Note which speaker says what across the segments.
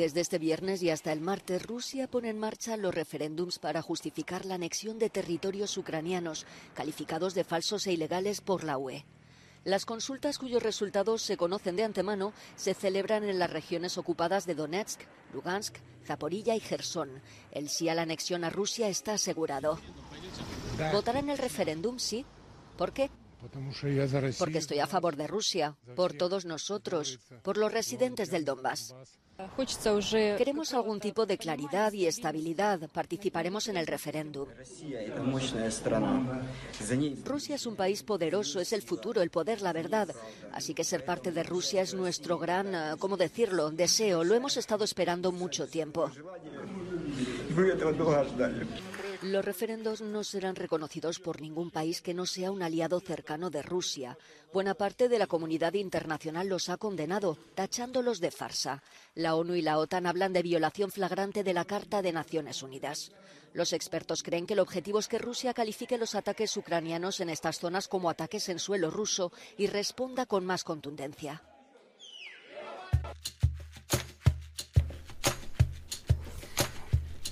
Speaker 1: Desde este viernes y hasta el martes, Rusia pone en marcha los referéndums para justificar la anexión de territorios ucranianos, calificados de falsos e ilegales por la UE. Las consultas cuyos resultados se conocen de antemano se celebran en las regiones ocupadas de Donetsk, Lugansk, Zaporilla y Gerson. El sí a la anexión a Rusia está asegurado. ¿Votarán el referéndum? Sí. ¿Por qué? Porque estoy a favor de Rusia, por todos nosotros, por los residentes del Donbass. Queremos algún tipo de claridad y estabilidad. Participaremos en el referéndum. Rusia es un país poderoso, es el futuro, el poder, la verdad. Así que ser parte de Rusia es nuestro gran, eh, ¿cómo decirlo?, deseo. Lo hemos estado esperando mucho tiempo. Los referendos no serán reconocidos por ningún país que no sea un aliado cercano de Rusia. Buena parte de la comunidad internacional los ha condenado, tachándolos de farsa. La ONU y la OTAN hablan de violación flagrante de la Carta de Naciones Unidas. Los expertos creen que el objetivo es que Rusia califique los ataques ucranianos en estas zonas como ataques en suelo ruso y responda con más contundencia.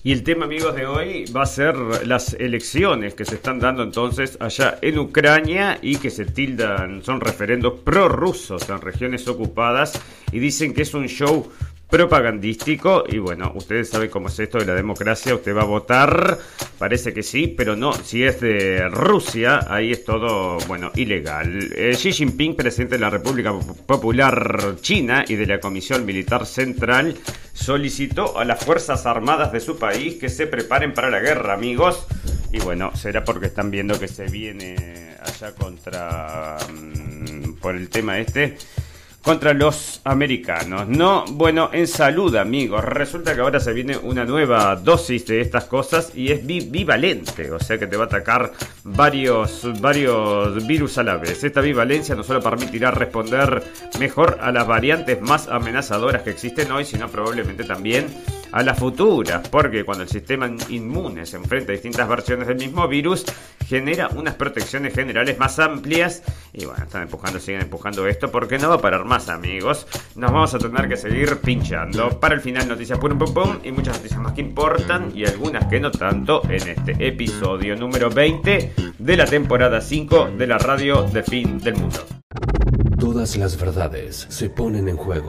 Speaker 2: Y el tema, amigos, de hoy va a ser las elecciones que se están dando entonces allá en Ucrania y que se tildan, son referendos prorrusos en regiones ocupadas y dicen que es un show propagandístico y bueno, ustedes saben cómo es esto de la democracia, usted va a votar, parece que sí, pero no, si es de Rusia, ahí es todo, bueno, ilegal. Eh, Xi Jinping, presidente de la República Popular China y de la Comisión Militar Central, solicitó a las Fuerzas Armadas de su país que se preparen para la guerra, amigos. Y bueno, será porque están viendo que se viene allá contra... Mm, por el tema este contra los americanos. No, bueno, en salud, amigos. Resulta que ahora se viene una nueva dosis de estas cosas y es bivalente, o sea que te va a atacar varios, varios virus a la vez. Esta bivalencia no solo permitirá responder mejor a las variantes más amenazadoras que existen hoy, sino probablemente también a las futuras, porque cuando el sistema inmune se enfrenta a distintas versiones del mismo virus, genera unas protecciones generales más amplias. Y bueno, están empujando, siguen empujando esto porque no va a parar más, amigos. Nos vamos a tener que seguir pinchando. Para el final, noticias pum pum pum y muchas noticias más que importan y algunas que no tanto en este episodio número 20 de la temporada 5 de la radio de fin del mundo.
Speaker 3: Todas las verdades se ponen en juego.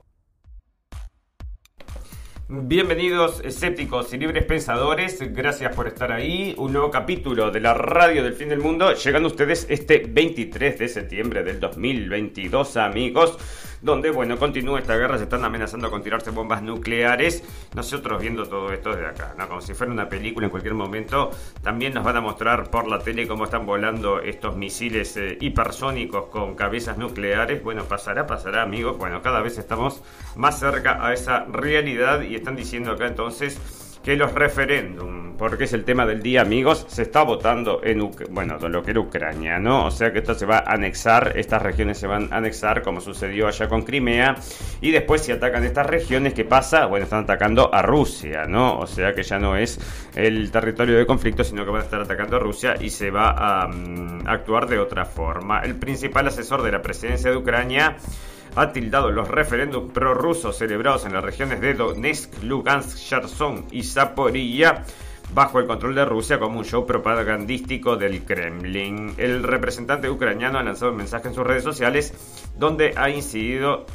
Speaker 2: Bienvenidos escépticos y libres pensadores, gracias por estar ahí. Un nuevo capítulo de la radio del fin del mundo, llegando a ustedes este 23 de septiembre del 2022, amigos donde, bueno, continúa esta guerra, se están amenazando con tirarse bombas nucleares. Nosotros viendo todo esto desde acá, ¿no? Como si fuera una película en cualquier momento. También nos van a mostrar por la tele cómo están volando estos misiles eh, hipersónicos con cabezas nucleares. Bueno, pasará, pasará, amigos. Bueno, cada vez estamos más cerca a esa realidad y están diciendo acá entonces que los referéndum, porque es el tema del día, amigos, se está votando en bueno, lo que era Ucrania, ¿no? O sea que esto se va a anexar, estas regiones se van a anexar, como sucedió allá con Crimea, y después si atacan estas regiones, ¿qué pasa? Bueno, están atacando a Rusia, ¿no? O sea que ya no es el territorio de conflicto, sino que van a estar atacando a Rusia y se va a mm, actuar de otra forma. El principal asesor de la presidencia de Ucrania ha tildado los referéndums prorrusos celebrados en las regiones de Donetsk, Lugansk, Cherson y Zaporilla bajo el control de Rusia como un show propagandístico del Kremlin. El representante ucraniano ha lanzado un mensaje en sus redes sociales donde ha incidido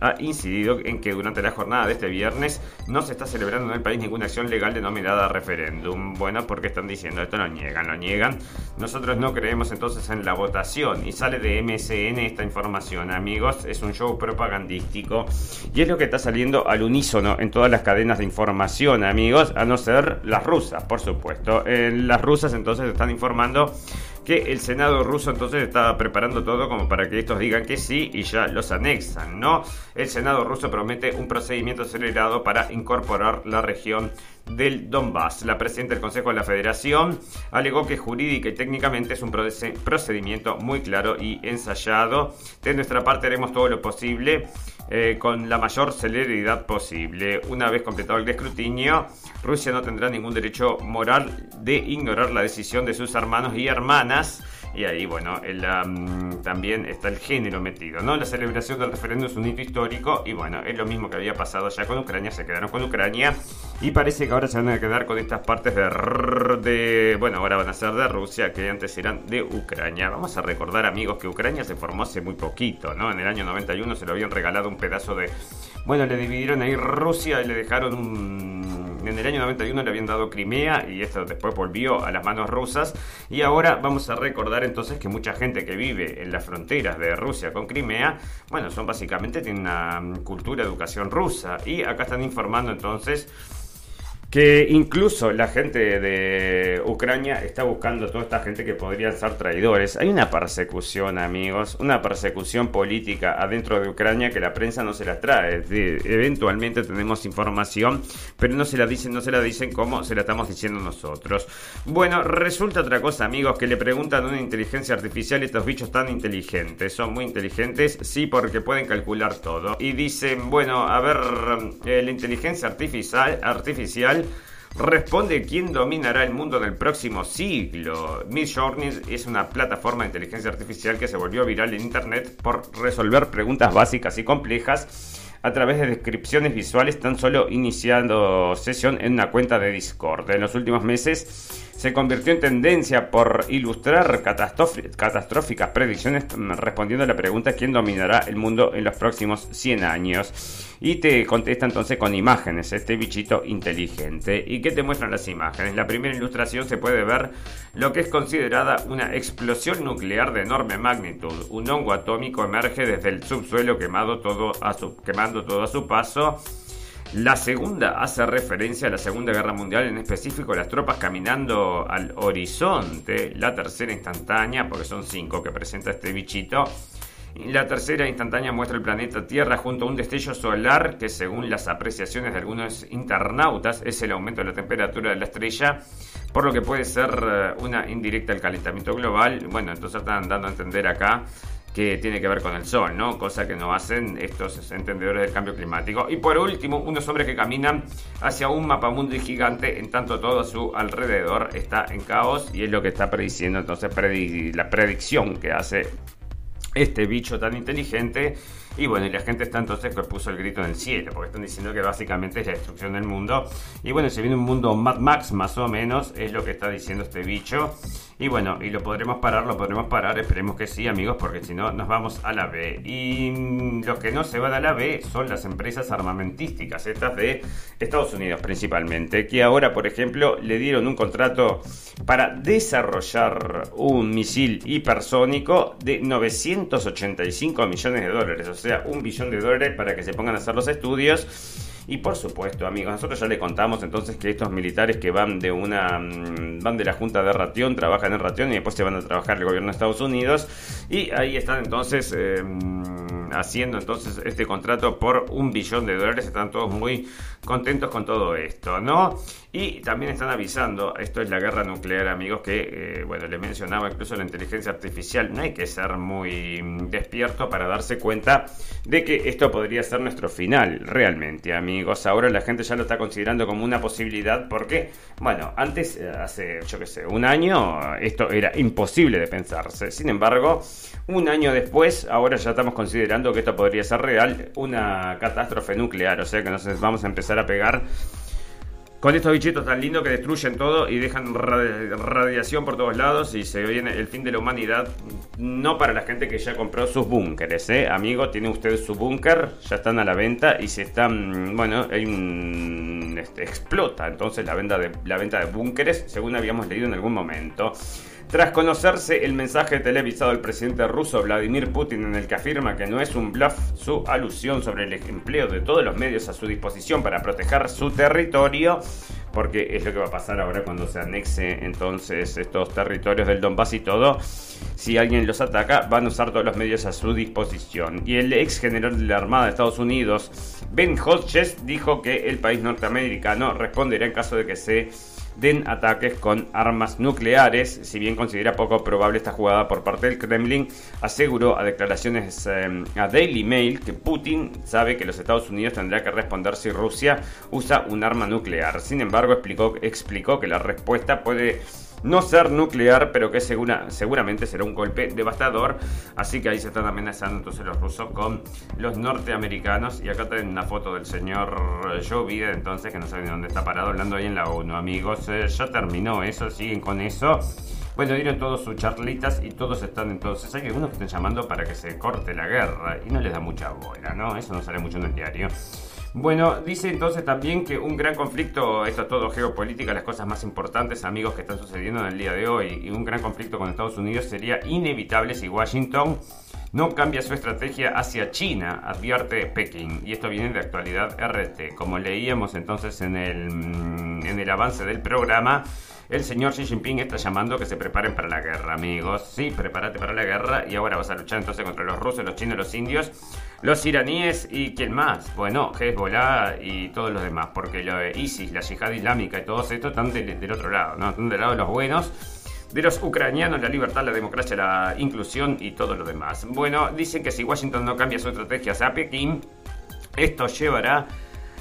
Speaker 2: ha incidido en que durante la jornada de este viernes no se está celebrando en el país ninguna acción legal denominada referéndum. Bueno, porque están diciendo esto, lo niegan, lo niegan. Nosotros no creemos entonces en la votación y sale de MSN esta información, amigos. Es un show propagandístico y es lo que está saliendo al unísono en todas las cadenas de información, amigos, a no ser las rusas, por supuesto. las rusas entonces están informando que el Senado ruso entonces estaba preparando todo como para que estos digan que sí y ya los anexan, ¿no? El Senado ruso promete un procedimiento acelerado para incorporar la región del Donbass. La presidenta del Consejo de la Federación alegó que jurídica y técnicamente es un procedimiento muy claro y ensayado. De nuestra parte haremos todo lo posible eh, con la mayor celeridad posible. Una vez completado el escrutinio, Rusia no tendrá ningún derecho moral de ignorar la decisión de sus hermanos y hermanas y ahí, bueno, también está el género metido, ¿no? La celebración del referéndum es un hito histórico y bueno, es lo mismo que había pasado ya con Ucrania, se quedaron con Ucrania y parece que ahora se van a quedar con estas partes de, de bueno, ahora van a ser de Rusia, que antes eran de Ucrania. Vamos a recordar, amigos, que Ucrania se formó hace muy poquito, ¿no? En el año 91 se lo habían regalado un pedazo de... Bueno, le dividieron ahí Rusia y le dejaron un en el año 91 le habían dado Crimea y esto después volvió a las manos rusas. Y ahora vamos a recordar entonces que mucha gente que vive en las fronteras de Rusia con Crimea, bueno, son básicamente tienen una cultura, educación rusa. Y acá están informando entonces que incluso la gente de Ucrania está buscando a toda esta gente que podrían ser traidores. Hay una persecución, amigos, una persecución política adentro de Ucrania que la prensa no se la trae. eventualmente tenemos información, pero no se la dicen, no se la dicen como se la estamos diciendo nosotros. Bueno, resulta otra cosa, amigos, que le preguntan a una inteligencia artificial estos bichos tan inteligentes. Son muy inteligentes, sí, porque pueden calcular todo. Y dicen, bueno, a ver, eh, la inteligencia artificial, artificial responde quién dominará el mundo del próximo siglo. Midjourney es una plataforma de inteligencia artificial que se volvió viral en internet por resolver preguntas básicas y complejas a través de descripciones visuales tan solo iniciando sesión en una cuenta de Discord. En los últimos meses se convirtió en tendencia por ilustrar catastróficas predicciones mm, respondiendo a la pregunta quién dominará el mundo en los próximos 100 años. Y te contesta entonces con imágenes, este bichito inteligente. ¿Y qué te muestran las imágenes? La primera ilustración se puede ver lo que es considerada una explosión nuclear de enorme magnitud. Un hongo atómico emerge desde el subsuelo quemado todo a su, quemando todo a su paso la segunda hace referencia a la Segunda Guerra Mundial, en específico las tropas caminando al horizonte. La tercera instantánea, porque son cinco que presenta este bichito. La tercera instantánea muestra el planeta Tierra junto a un destello solar que según las apreciaciones de algunos internautas es el aumento de la temperatura de la estrella, por lo que puede ser eh, una indirecta al calentamiento global. Bueno, entonces están dando a entender acá que tiene que ver con el sol, ¿no? Cosa que no hacen estos entendedores del cambio climático. Y por último, unos hombres que caminan hacia un mapamundi gigante, en tanto todo a su alrededor está en caos y es lo que está prediciendo entonces la predicción que hace este bicho tan inteligente y bueno, y la gente está entonces que puso el grito en el cielo, porque están diciendo que básicamente es la destrucción del mundo. Y bueno, se viene un mundo Mad Max más o menos, es lo que está diciendo este bicho. Y bueno, y lo podremos parar, lo podremos parar, esperemos que sí, amigos, porque si no, nos vamos a la B. Y los que no se van a la B son las empresas armamentísticas, estas de Estados Unidos principalmente, que ahora, por ejemplo, le dieron un contrato para desarrollar un misil hipersónico de 985 millones de dólares. O sea, un billón de dólares para que se pongan a hacer los estudios. Y por supuesto, amigos, nosotros ya le contamos entonces que estos militares que van de una mm, van de la Junta de Ratión, trabajan en Ratión y después se van a trabajar el gobierno de Estados Unidos y ahí están entonces eh, haciendo entonces este contrato por un billón de dólares, están todos muy contentos con todo esto, ¿no? Y también están avisando, esto es la guerra nuclear, amigos, que, eh, bueno, le mencionaba incluso la inteligencia artificial, no hay que ser muy mm, despierto para darse cuenta de que esto podría ser nuestro final, realmente, amigos. Ahora la gente ya lo está considerando como una posibilidad, porque, bueno, antes, eh, hace, yo qué sé, un año, esto era imposible de pensarse. Sin embargo, un año después, ahora ya estamos considerando que esto podría ser real, una catástrofe nuclear, o sea que nos vamos a empezar a pegar con estos bichitos tan lindos que destruyen todo y dejan radiación por todos lados y se viene el fin de la humanidad. No para la gente que ya compró sus búnkeres, ¿eh? Amigo, tiene usted su búnker, ya están a la venta y se están, bueno, este, explota entonces la venta de, la venta de búnkeres, según habíamos leído en algún momento. Tras conocerse el mensaje televisado del presidente ruso Vladimir Putin en el que afirma que no es un bluff su alusión sobre el empleo de todos los medios a su disposición para proteger su territorio, porque es lo que va a pasar ahora cuando se anexe entonces estos territorios del Donbass y todo. Si alguien los ataca, van a usar todos los medios a su disposición. Y el ex general de la Armada de Estados Unidos, Ben Hodges, dijo que el país norteamericano responderá en caso de que se den ataques con armas nucleares. Si bien considera poco probable esta jugada por parte del Kremlin, aseguró a declaraciones eh, a Daily Mail que Putin sabe que los Estados Unidos tendrá que responder si Rusia usa un arma nuclear. Sin embargo, explicó, explicó que la respuesta puede no ser nuclear, pero que segura, seguramente será un golpe devastador. Así que ahí se están amenazando entonces los rusos con los norteamericanos. Y acá tienen una foto del señor Joe Biden, entonces, que no saben dónde está parado, hablando ahí en la ONU. Amigos, eh, ya terminó eso, siguen con eso. Bueno, dieron todos sus charlitas y todos están entonces. Hay algunos que están llamando para que se corte la guerra y no les da mucha bola, ¿no? Eso no sale mucho en el diario. Bueno, dice entonces también que un gran conflicto, esto es todo geopolítica, las cosas más importantes, amigos, que están sucediendo en el día de hoy, y un gran conflicto con Estados Unidos sería inevitable si Washington no cambia su estrategia hacia China, advierte Pekín. Y esto viene de actualidad RT. Como leíamos entonces en el, mm, en el avance del programa, el señor Xi Jinping está llamando que se preparen para la guerra, amigos. Sí, prepárate para la guerra y ahora vas a luchar entonces contra los rusos, los chinos, los indios los iraníes y quién más. Bueno, Hezbollah y todos los demás, porque ISIS, la yihad islámica y todos estos están del, otro lado, ¿no? Están del lado de los buenos de los ucranianos, la libertad, la democracia, la inclusión y todo lo demás. Bueno, dicen que si Washington no cambia su estrategia hacia Pekín, esto llevará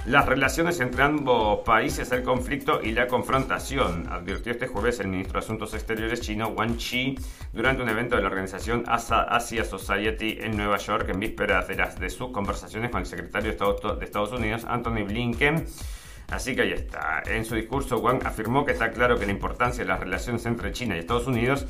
Speaker 2: las relaciones entre ambos países al conflicto y la confrontación, advirtió este jueves el ministro de Asuntos Exteriores chino Wang Qi durante un evento de la organización Asia Society en Nueva York en vísperas de, las, de sus conversaciones con el secretario de Estados Unidos Anthony Blinken. Así que ahí está. En su discurso, Wang afirmó que está claro que la importancia de las relaciones entre China y Estados Unidos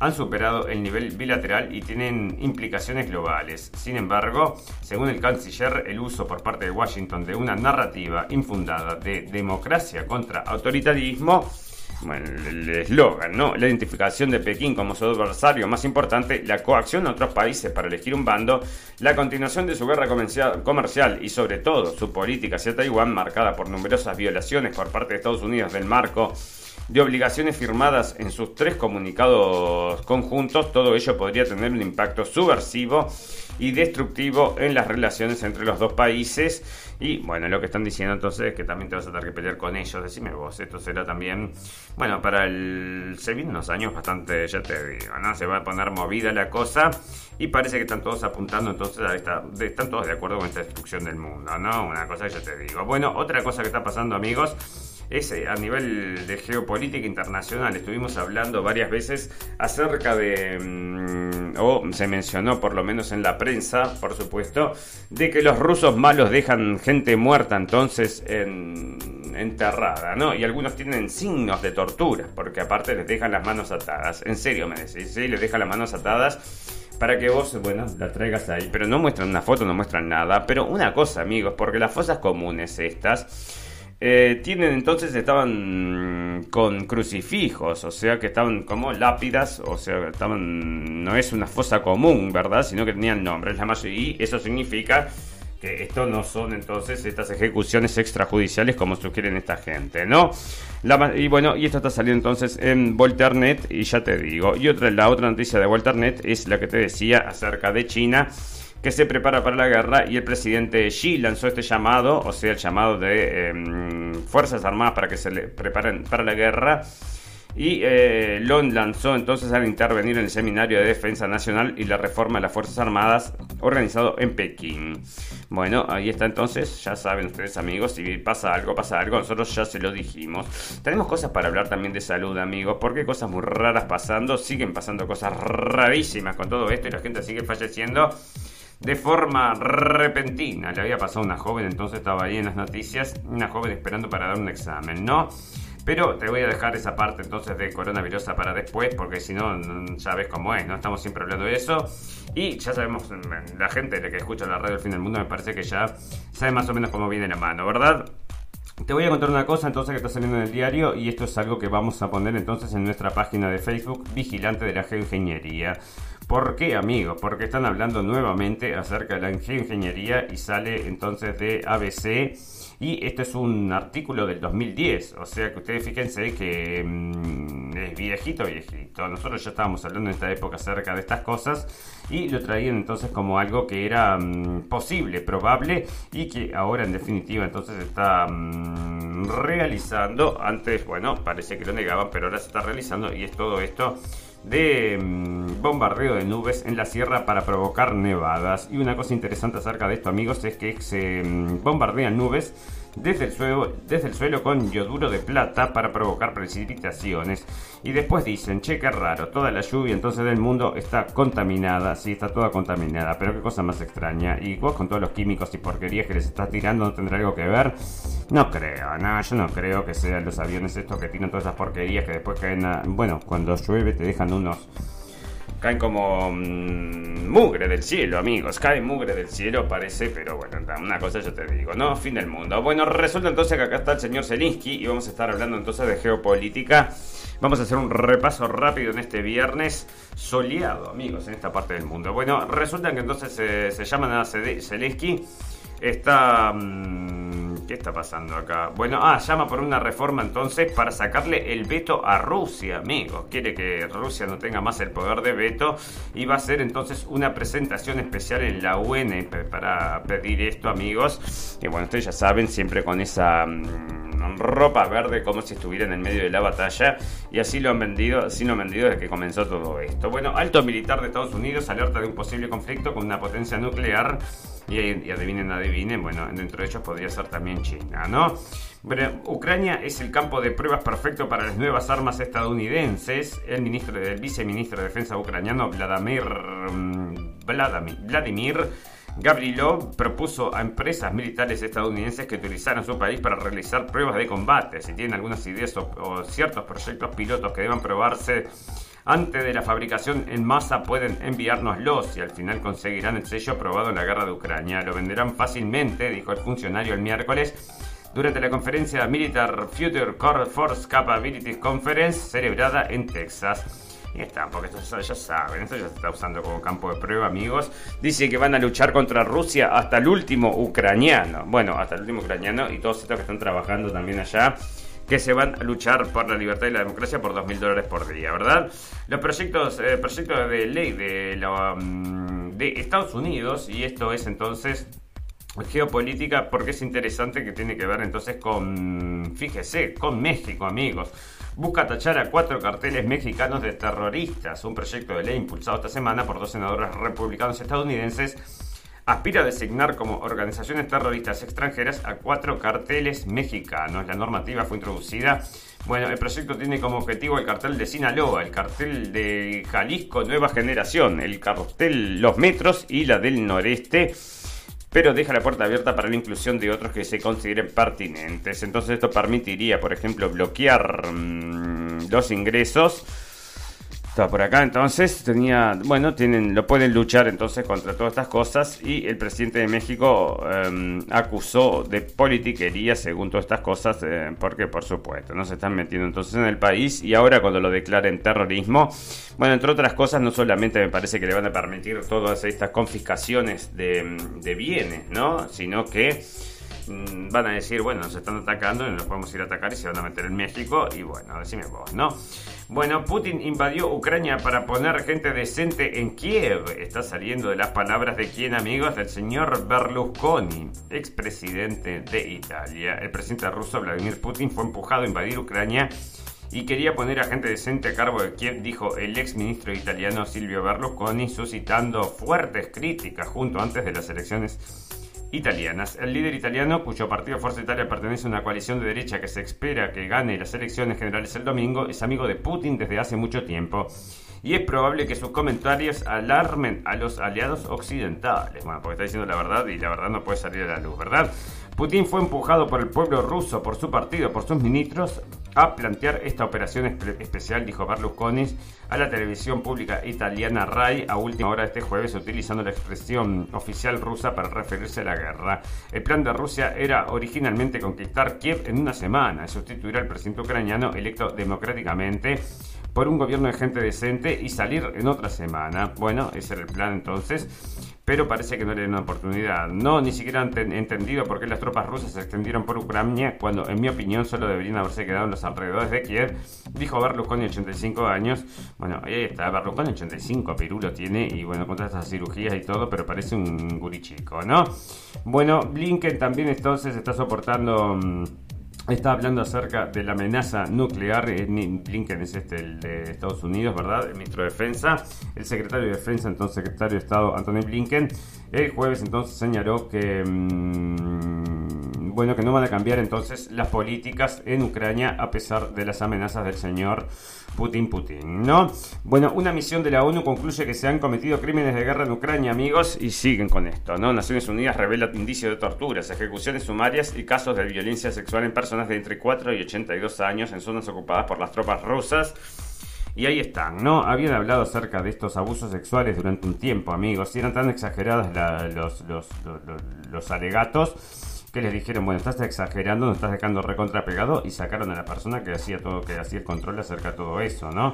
Speaker 2: han superado el nivel bilateral y tienen implicaciones globales. Sin embargo, según el canciller, el uso por parte de Washington de una narrativa infundada de democracia contra autoritarismo bueno, el eslogan, ¿no? La identificación de Pekín como su adversario más importante, la coacción a otros países para elegir un bando, la continuación de su guerra comercial y sobre todo su política hacia Taiwán marcada por numerosas violaciones por parte de Estados Unidos del marco de obligaciones firmadas en sus tres comunicados conjuntos, todo ello podría tener un impacto subversivo y destructivo en las relaciones entre los dos países. Y bueno, lo que están diciendo entonces es que también te vas a tener que pelear con ellos. Decime vos, esto será también, bueno, para el... Se vienen unos años bastante, ya te digo, ¿no? Se va a poner movida la cosa y parece que están todos apuntando entonces a esta... Están todos de acuerdo con esta destrucción del mundo, ¿no? Una cosa que ya te digo. Bueno, otra cosa que está pasando, amigos ese a nivel de geopolítica internacional. Estuvimos hablando varias veces acerca de, mm, o se mencionó por lo menos en la prensa, por supuesto, de que los rusos malos dejan gente muerta entonces en, enterrada, ¿no? Y algunos tienen signos de tortura, porque aparte les dejan las manos atadas. En serio, me decís, ¿sí? Les dejan las manos atadas para que vos, bueno, la traigas ahí. Pero no muestran una foto, no muestran nada. Pero una cosa, amigos, porque las fosas comunes estas eh, tienen entonces estaban con crucifijos, o sea que estaban como lápidas, o sea, estaban no es una fosa común, ¿verdad? Sino que tenían nombres la mayoría y eso significa que esto no son entonces estas ejecuciones extrajudiciales como sugieren esta gente, ¿no? y bueno, y esto está saliendo entonces en Volternet y ya te digo. Y otra la otra noticia de Volternet es la que te decía acerca de China que se prepara para la guerra y el presidente Xi lanzó este llamado, o sea, el llamado de em, Fuerzas Armadas para que se le preparen para la guerra. Y eh, lo lanzó entonces al intervenir en el Seminario de Defensa Nacional y la Reforma de las Fuerzas Armadas organizado en Pekín. Bueno, ahí está entonces, ya saben ustedes amigos, si pasa algo, pasa algo, nosotros ya se lo dijimos. Tenemos cosas para hablar también de salud amigos, porque hay cosas muy raras pasando, siguen pasando cosas rarísimas con todo esto y la gente sigue falleciendo de forma repentina. Le había pasado a una joven, entonces estaba ahí en las noticias, una joven esperando para dar un examen, ¿no? Pero te voy a dejar esa parte entonces de coronavirus para después, porque si no, ya ves cómo es, ¿no? Estamos siempre hablando de eso. Y ya sabemos, la gente que escucha la radio del fin del mundo me parece que ya sabe más o menos cómo viene la mano, ¿verdad? Te voy a contar una cosa entonces que está saliendo en el diario y esto es algo que vamos a poner entonces en nuestra página de Facebook Vigilante de la Geoingeniería. ¿Por qué, amigos? Porque están hablando nuevamente acerca de la geoingeniería y sale entonces de ABC y este es un artículo del 2010, o sea que ustedes fíjense que mm, es viejito, viejito. Nosotros ya estábamos hablando en esta época acerca de estas cosas y lo traían entonces como algo que era mm, posible, probable y que ahora en definitiva entonces está mm, realizando. Antes, bueno, parece que lo negaban, pero ahora se está realizando y es todo esto de bombardeo de nubes en la sierra para provocar nevadas. Y una cosa interesante acerca de esto, amigos, es que se bombardean nubes desde el, suelo, desde el suelo con yoduro de plata para provocar precipitaciones. Y después dicen, che, qué raro, toda la lluvia entonces del mundo está contaminada, sí, está toda contaminada, pero qué cosa más extraña. Y vos con todos los químicos y porquerías que les estás tirando, ¿no tendrá algo que ver? No creo, no, yo no creo que sean los aviones estos que tiran todas esas porquerías que después caen. Bueno, cuando llueve te dejan unos caen como mm, mugre del cielo, amigos. Cae mugre del cielo, parece, pero bueno, una cosa yo te digo, ¿no? Fin del mundo. Bueno, resulta entonces que acá está el señor Zelinsky y vamos a estar hablando entonces de geopolítica. Vamos a hacer un repaso rápido en este viernes soleado, amigos, en esta parte del mundo. Bueno, resulta que entonces se, se llaman a Zelensky Está... Mm, ¿Qué está pasando acá? Bueno, ah, llama por una reforma entonces para sacarle el veto a Rusia, amigos. Quiere que Rusia no tenga más el poder de veto y va a hacer entonces una presentación especial en la UN para pedir esto, amigos. Y bueno, ustedes ya saben, siempre con esa mm, ropa verde como si estuviera en el medio de la batalla y así lo han vendido, así lo han vendido desde que comenzó todo esto. Bueno, alto militar de Estados Unidos alerta de un posible conflicto con una potencia nuclear y, adivinen, adivinen, bueno, dentro de ellos podría ser también China, ¿no? Bueno, Ucrania es el campo de pruebas perfecto para las nuevas armas estadounidenses. El ministro del viceministro de Defensa ucraniano Vladimir mm, Vladimir, Vladimir Gavrilov propuso a empresas militares estadounidenses que utilizaran su país para realizar pruebas de combate. Si tienen algunas ideas o ciertos proyectos pilotos que deban probarse antes de la fabricación en masa pueden enviárnoslos y al final conseguirán el sello aprobado en la guerra de Ucrania. Lo venderán fácilmente, dijo el funcionario el miércoles durante la conferencia Militar Future Core Force Capabilities Conference celebrada en Texas. Y está, porque esto ya saben, esto ya se está usando como campo de prueba, amigos. Dice que van a luchar contra Rusia hasta el último ucraniano. Bueno, hasta el último ucraniano y todos estos que están trabajando también allá que se van a luchar por la libertad y la democracia por 2.000 dólares por día, ¿verdad? Los proyectos, eh, proyectos de ley de, la, mm, de Estados Unidos, y esto es entonces geopolítica porque es interesante que tiene que ver entonces con, fíjese, con México, amigos. Busca tachar a cuatro carteles mexicanos de terroristas, un proyecto de ley impulsado esta semana por dos senadores republicanos estadounidenses aspira a designar como organizaciones terroristas extranjeras a cuatro carteles mexicanos. La normativa fue introducida. Bueno, el proyecto tiene como objetivo el cartel de Sinaloa, el cartel de Jalisco Nueva Generación, el cartel Los Metros y la del Noreste pero deja la puerta abierta para la inclusión de otros que se consideren pertinentes. Entonces esto permitiría, por ejemplo, bloquear mm, los ingresos estaba por acá, entonces tenía, bueno, tienen, lo pueden luchar entonces contra todas estas cosas y el presidente de México em, acusó de politiquería según todas estas cosas, eh, porque por supuesto no se están metiendo entonces en el país y ahora cuando lo declaren terrorismo, bueno, entre otras cosas no solamente me parece que le van a permitir todas estas confiscaciones de, de bienes, ¿no? Sino que Mm, van a decir, bueno, nos están atacando y nos podemos ir a atacar y se van a meter en México. Y bueno, decime vos, ¿no? Bueno, Putin invadió Ucrania para poner gente decente en Kiev. Está saliendo de las palabras de quién, amigos, del señor Berlusconi, expresidente de Italia. El presidente ruso Vladimir Putin fue empujado a invadir Ucrania y quería poner a gente decente a cargo de Kiev, dijo el ex ministro italiano Silvio Berlusconi, suscitando fuertes críticas junto antes de las elecciones italianas. El líder italiano, cuyo partido Fuerza Italia pertenece a una coalición de derecha que se espera que gane las elecciones generales el domingo, es amigo de Putin desde hace mucho tiempo. Y es probable que sus comentarios alarmen a los aliados occidentales. Bueno, porque está diciendo la verdad y la verdad no puede salir a la luz, ¿verdad? Putin fue empujado por el pueblo ruso, por su partido, por sus ministros, a plantear esta operación especial, dijo Berlusconi a la televisión pública italiana RAI a última hora este jueves, utilizando la expresión oficial rusa para referirse a la guerra. El plan de Rusia era originalmente conquistar Kiev en una semana y sustituir al presidente ucraniano electo democráticamente por un gobierno de gente decente y salir en otra semana. Bueno, ese era el plan entonces, pero parece que no le una oportunidad. No, ni siquiera han entendido por qué las tropas rusas se extendieron por Ucrania cuando, en mi opinión, solo deberían haberse quedado en los alrededores de Kiev, dijo Berlusconi, 85 años. Bueno, ahí está, Berlusconi, 85, Pirulo tiene, y bueno, con todas estas cirugías y todo, pero parece un gurichico, ¿no? Bueno, Blinken también entonces está soportando... Mm, Está hablando acerca de la amenaza nuclear. Eh, Blinken es este, el de Estados Unidos, ¿verdad? El ministro de Defensa. El secretario de Defensa, entonces secretario de Estado, Anthony Blinken, el jueves entonces señaló que. Mm, bueno, que no van a cambiar entonces las políticas en Ucrania a pesar de las amenazas del señor Putin Putin, ¿no? Bueno, una misión de la ONU concluye que se han cometido crímenes de guerra en Ucrania, amigos, y siguen con esto, ¿no? Naciones Unidas revela indicios de torturas, ejecuciones sumarias y casos de violencia sexual en personas de entre 4 y 82 años en zonas ocupadas por las tropas rusas. Y ahí están, ¿no? Habían hablado acerca de estos abusos sexuales durante un tiempo, amigos. Y eran tan exagerados los, los, los alegatos que les dijeron, bueno, estás exagerando, nos estás dejando recontrapegado y sacaron a la persona que hacía todo, que hacía el control acerca de todo eso, ¿no?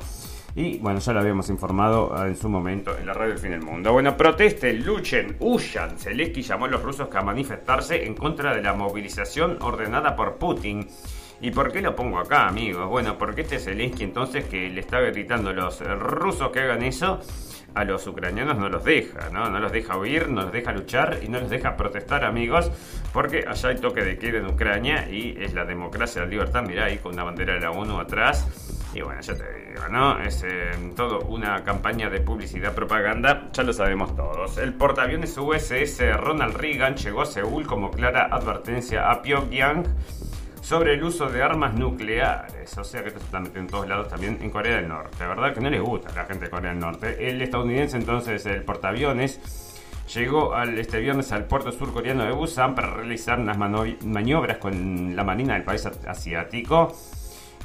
Speaker 2: Y bueno, ya lo habíamos informado ah, en su momento en la radio del fin del mundo. Bueno, protesten, luchen, huyan. Zelensky llamó a los rusos a manifestarse en contra de la movilización ordenada por Putin. ¿Y por qué lo pongo acá, amigos? Bueno, porque este Zelensky entonces que le está gritando a los rusos que hagan eso a los ucranianos no los deja, ¿no? No los deja huir, no los deja luchar y no los deja protestar, amigos, porque allá hay toque de queda en Ucrania y es la democracia, la libertad, mirá ahí con una bandera de la ONU atrás. Y bueno, ya te digo, ¿no? Es eh, todo una campaña de publicidad, propaganda, ya lo sabemos todos. El portaaviones USS Ronald Reagan llegó a Seúl como clara advertencia a Pyongyang sobre el uso de armas nucleares. O sea que esto se está metiendo en todos lados también en Corea del Norte. La verdad que no les gusta a la gente de Corea del Norte. El estadounidense entonces, el portaaviones, llegó al, este viernes al puerto surcoreano de Busan para realizar unas maniobras con la marina del país asiático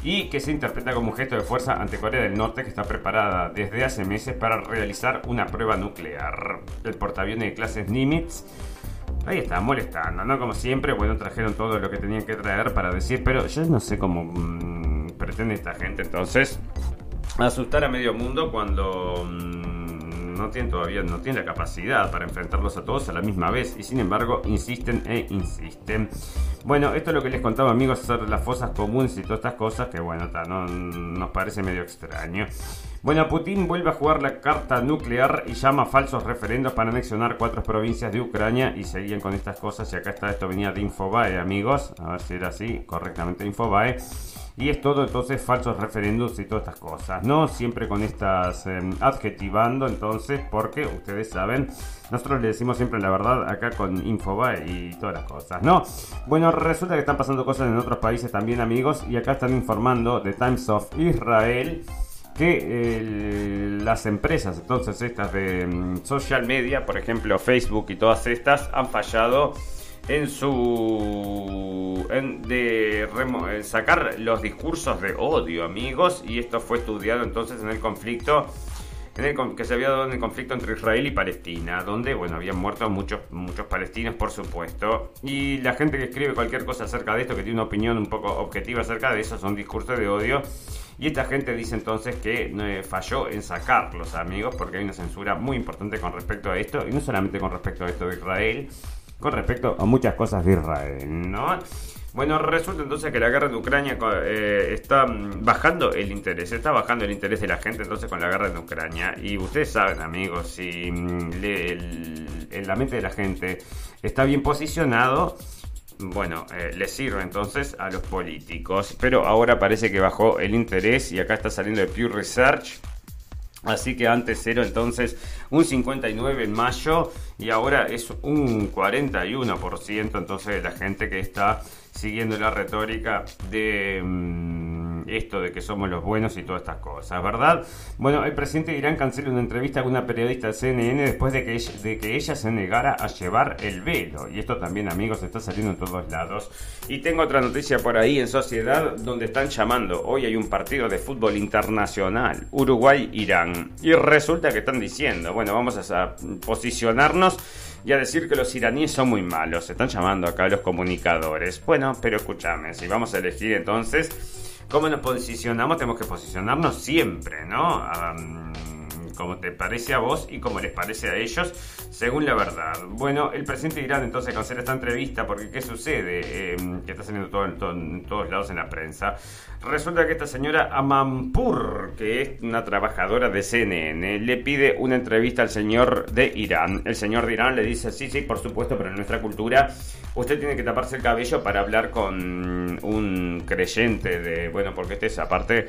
Speaker 2: y que se interpreta como un gesto de fuerza ante Corea del Norte que está preparada desde hace meses para realizar una prueba nuclear. El portaaviones de clases Nimitz Ahí está, molestando, ¿no? Como siempre, bueno, trajeron todo lo que tenían que traer para decir, pero yo no sé cómo mm, pretende esta gente entonces asustar a medio mundo cuando mm, no tienen todavía, no tienen la capacidad para enfrentarlos a todos a la misma vez y sin embargo insisten e insisten. Bueno, esto es lo que les contaba amigos, sobre las fosas comunes y todas estas cosas que bueno, no, nos parece medio extraño. Bueno, Putin vuelve a jugar la carta nuclear y llama a falsos referendos para anexionar cuatro provincias de Ucrania y seguían con estas cosas. Y acá está, esto venía de Infobae, amigos. A ver si era así, correctamente Infobae. Y es todo entonces falsos referéndums y todas estas cosas, ¿no? Siempre con estas em, adjetivando, entonces, porque ustedes saben, nosotros le decimos siempre la verdad acá con Infobae y todas las cosas, ¿no? Bueno, resulta que están pasando cosas en otros países también, amigos, y acá están informando de Times of Israel que las empresas, entonces estas de mm, social media, por ejemplo Facebook y todas estas, han fallado en su de sacar los discursos de odio, amigos, y esto fue estudiado entonces en el conflicto en el, que se había dado en el conflicto entre Israel y Palestina, donde bueno habían muerto muchos muchos palestinos, por supuesto, y la gente que escribe cualquier cosa acerca de esto, que tiene una opinión un poco objetiva acerca de eso, son discursos de odio y esta gente dice entonces que eh, falló en sacarlos, amigos, porque hay una censura muy importante con respecto a esto, y no solamente con respecto a esto de Israel, con respecto a muchas cosas de Israel, ¿no? Bueno, resulta entonces que la guerra de Ucrania eh, está mm, bajando el interés, está bajando el interés de la gente entonces con la guerra de Ucrania. Y ustedes saben, amigos, si mm, en la mente de la gente está bien posicionado, bueno, eh, le sirve entonces a los políticos. Pero ahora parece que bajó el interés y acá está saliendo de Pew Research. Así que antes era entonces un 59 en mayo y ahora es un 41% entonces de la gente que está siguiendo la retórica de... Mm, esto de que somos los buenos y todas estas cosas, ¿verdad? Bueno, el presidente de Irán cancela una entrevista con una periodista de CNN después de que, ella, de que ella se negara a llevar el velo. Y esto también, amigos, está saliendo en todos lados. Y tengo otra noticia por ahí en Sociedad donde están llamando. Hoy hay un partido de fútbol internacional, Uruguay-Irán. Y resulta que están diciendo, bueno, vamos a posicionarnos y a decir que los iraníes son muy malos. Se están llamando acá los comunicadores. Bueno, pero escúchame, si vamos a elegir entonces cómo nos posicionamos, tenemos que posicionarnos siempre, ¿no? Como te parece a vos y como les parece a ellos, según la verdad. Bueno, el presidente de Irán entonces cancela esta entrevista porque ¿qué sucede? Em, que está saliendo todo, en todos lados en la prensa. Resulta que esta señora Amampur, que es una trabajadora de CNN, le pide una entrevista al señor de Irán. El señor de Irán le dice, sí, sí, por supuesto, pero en nuestra cultura usted tiene que taparse el cabello para hablar con un creyente de, bueno, porque este es aparte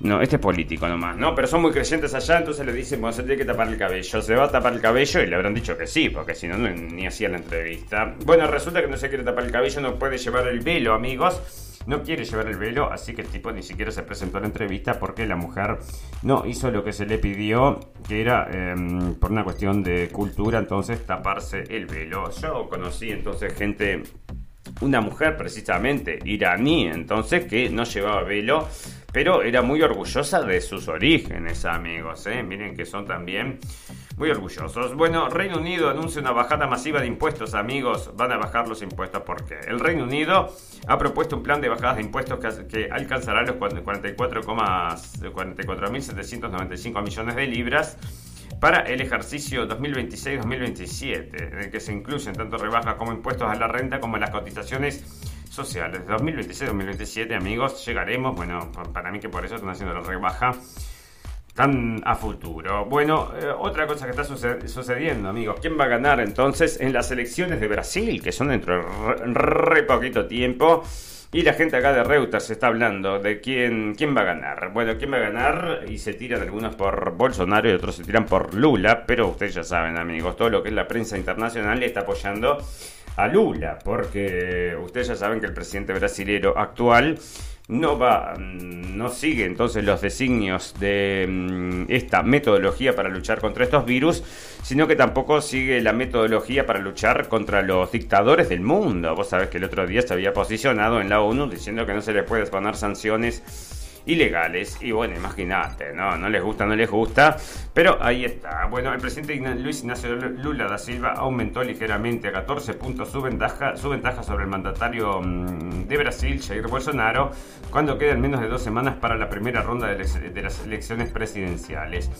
Speaker 2: no, este es político nomás, ¿no? Pero son muy creyentes allá, entonces le dicen, bueno, se tiene que tapar el cabello. Se va a tapar el cabello y le habrán dicho que sí, porque si no, ni hacía la entrevista. Bueno, resulta que no se quiere tapar el cabello, no puede llevar el velo, amigos. No quiere llevar el velo, así que el tipo ni siquiera se presentó a la entrevista porque la mujer no hizo lo que se le pidió, que era em, por una cuestión de cultura, entonces taparse el velo. Yo conocí entonces gente una mujer precisamente iraní, entonces que no llevaba velo, pero era muy orgullosa de sus orígenes, amigos. ¿eh? Miren que son también muy orgullosos. Bueno, Reino Unido anuncia una bajada masiva de impuestos, amigos. Van a bajar los impuestos porque el Reino Unido ha propuesto un plan de bajadas de impuestos que, alcanzará los 44.795 millones de libras para el ejercicio 2026-2027, en el que se incluyen tanto rebajas como impuestos a la renta como las cotizaciones sociales. 2026-2027, amigos, llegaremos, bueno, para mí que por eso están haciendo la rebaja tan a futuro. Bueno, eh, otra cosa que está sucediendo, amigos. ¿Quién va a ganar entonces en las elecciones de Brasil, que son dentro de re poquito tiempo? Y la gente acá de Reuters está hablando de quién, quién va a ganar. Bueno, quién va a ganar y se tiran algunos por Bolsonaro y otros se tiran por Lula, pero ustedes ya saben amigos, todo lo que es la prensa internacional está apoyando a Lula, porque ustedes ya saben que el presidente brasilero actual no va, mm, no sigue entonces los designios de mm, esta metodología para luchar contra estos virus, sino que tampoco sigue la metodología para luchar contra los dictadores del mundo. Vos sabés que el otro día se había posicionado en la ONU diciendo que no se le puede poner sanciones ilegales. Y bueno, imagínate, ¿no? No les gusta, no les gusta. Pero ahí está. Bueno, el presidente Luis Ignacio Lula da Silva aumentó ligeramente a 14 puntos su ventaja, su ventaja sobre el mandatario mm, de Brasil, Jair Bolsonaro, cuando quedan menos de dos semanas para la primera ronda de, de las elecciones presidenciales.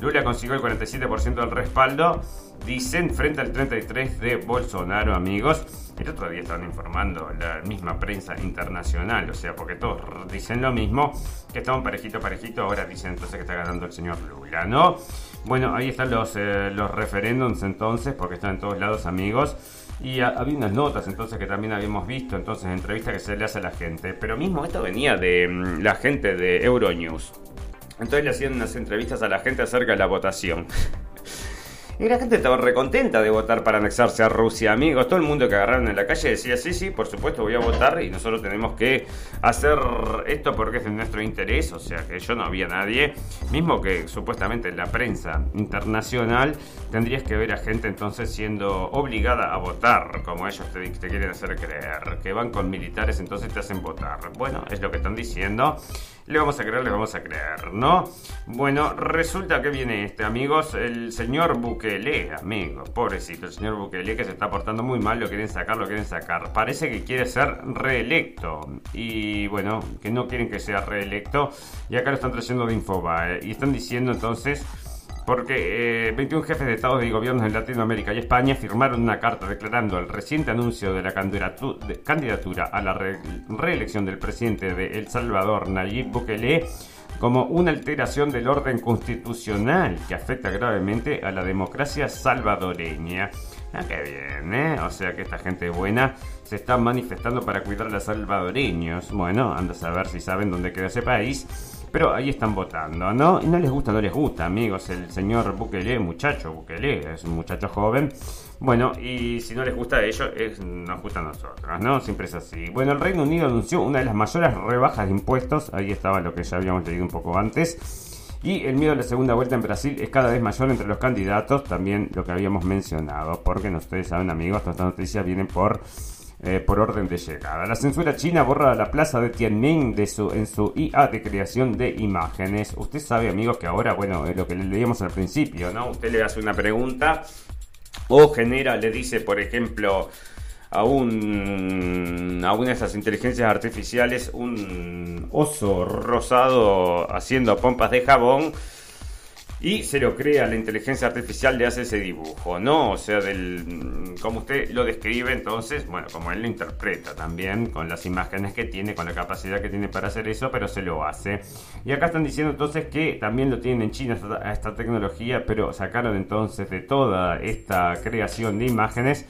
Speaker 2: Lula consiguió el 47% del respaldo, dicen, frente al 33% de Bolsonaro, amigos. El otro día estaban informando la misma prensa internacional, o sea, porque todos dicen lo mismo, que estaban parejito, parejito, ahora dicen entonces que está ganando el señor Lula, ¿no? Bueno, ahí están los, eh, referéndums entonces, porque están en todos lados, amigos. Y había unas notas entonces que también habíamos visto, entonces, entrevistas que se le hace a la gente. Pero mismo esto venía de mm, la gente de Euronews. Entonces le hacían unas entrevistas a la gente acerca de la votación. Y la gente estaba recontenta de votar para anexarse a Rusia, amigos. Todo el mundo que agarraron en la calle decía, sí, sí, por supuesto voy a votar y nosotros tenemos que hacer esto porque es de nuestro interés. O sea que yo no había nadie. Mismo que supuestamente en la prensa internacional tendrías que ver a gente entonces siendo obligada a votar, como ellos te, te quieren hacer creer. Que van con militares entonces te hacen votar. Bueno, es lo que están diciendo. Le vamos a creer, le vamos a creer, ¿no? Bueno, resulta que viene este, amigos, el señor Bukele, amigos, pobrecito, el señor Bukele que se está portando muy mal, lo quieren sacar, lo quieren sacar. Parece que quiere ser reelecto y bueno, que no quieren que sea reelecto y acá lo están trayendo de Infobae y están diciendo entonces porque 21 eh, jefes de estados y gobiernos en Latinoamérica y España firmaron una carta declarando el reciente anuncio de la candidatura a la reelección del presidente de El Salvador, Nayib Bukele, como una alteración del orden constitucional que afecta gravemente a la democracia salvadoreña. Ah, qué bien, ¿eh? O sea que esta gente buena se está manifestando para cuidar a los salvadoreños. Bueno, anda a saber si saben dónde queda ese país. Pero ahí están votando, ¿no? Y no les gusta, no les gusta, amigos. El señor Bukele, muchacho Bukele, es un muchacho joven. Bueno, y si no les gusta a ellos, es, nos gusta a nosotros, ¿no? Siempre es así. Bueno, el Reino Unido anunció una de las mayores rebajas de impuestos. Ahí estaba lo que ya habíamos leído un poco antes. Y el miedo a la segunda vuelta en Brasil es cada vez mayor entre los candidatos, también lo que habíamos mencionado, porque no ustedes saben amigos, todas estas noticias vienen por eh, por orden de llegada. La censura china borra la plaza de Tiananmen de su, en su IA de creación de imágenes. Usted sabe, amigos, que ahora, bueno, lo que le leíamos al principio, ¿no? Usted le hace una pregunta o genera, le dice, por ejemplo, a a una de esas inteligencias artificiales un oso rosado haciendo pompas de jabón y se lo crea, la inteligencia artificial le hace ese dibujo, ¿no? O sea, del como usted lo describe, entonces, bueno, como él lo interpreta también, con las imágenes que tiene, con la capacidad que tiene para hacer eso, pero se lo hace. Y acá están diciendo entonces que también lo tienen en China esta, esta tecnología, pero sacaron entonces de toda esta creación de imágenes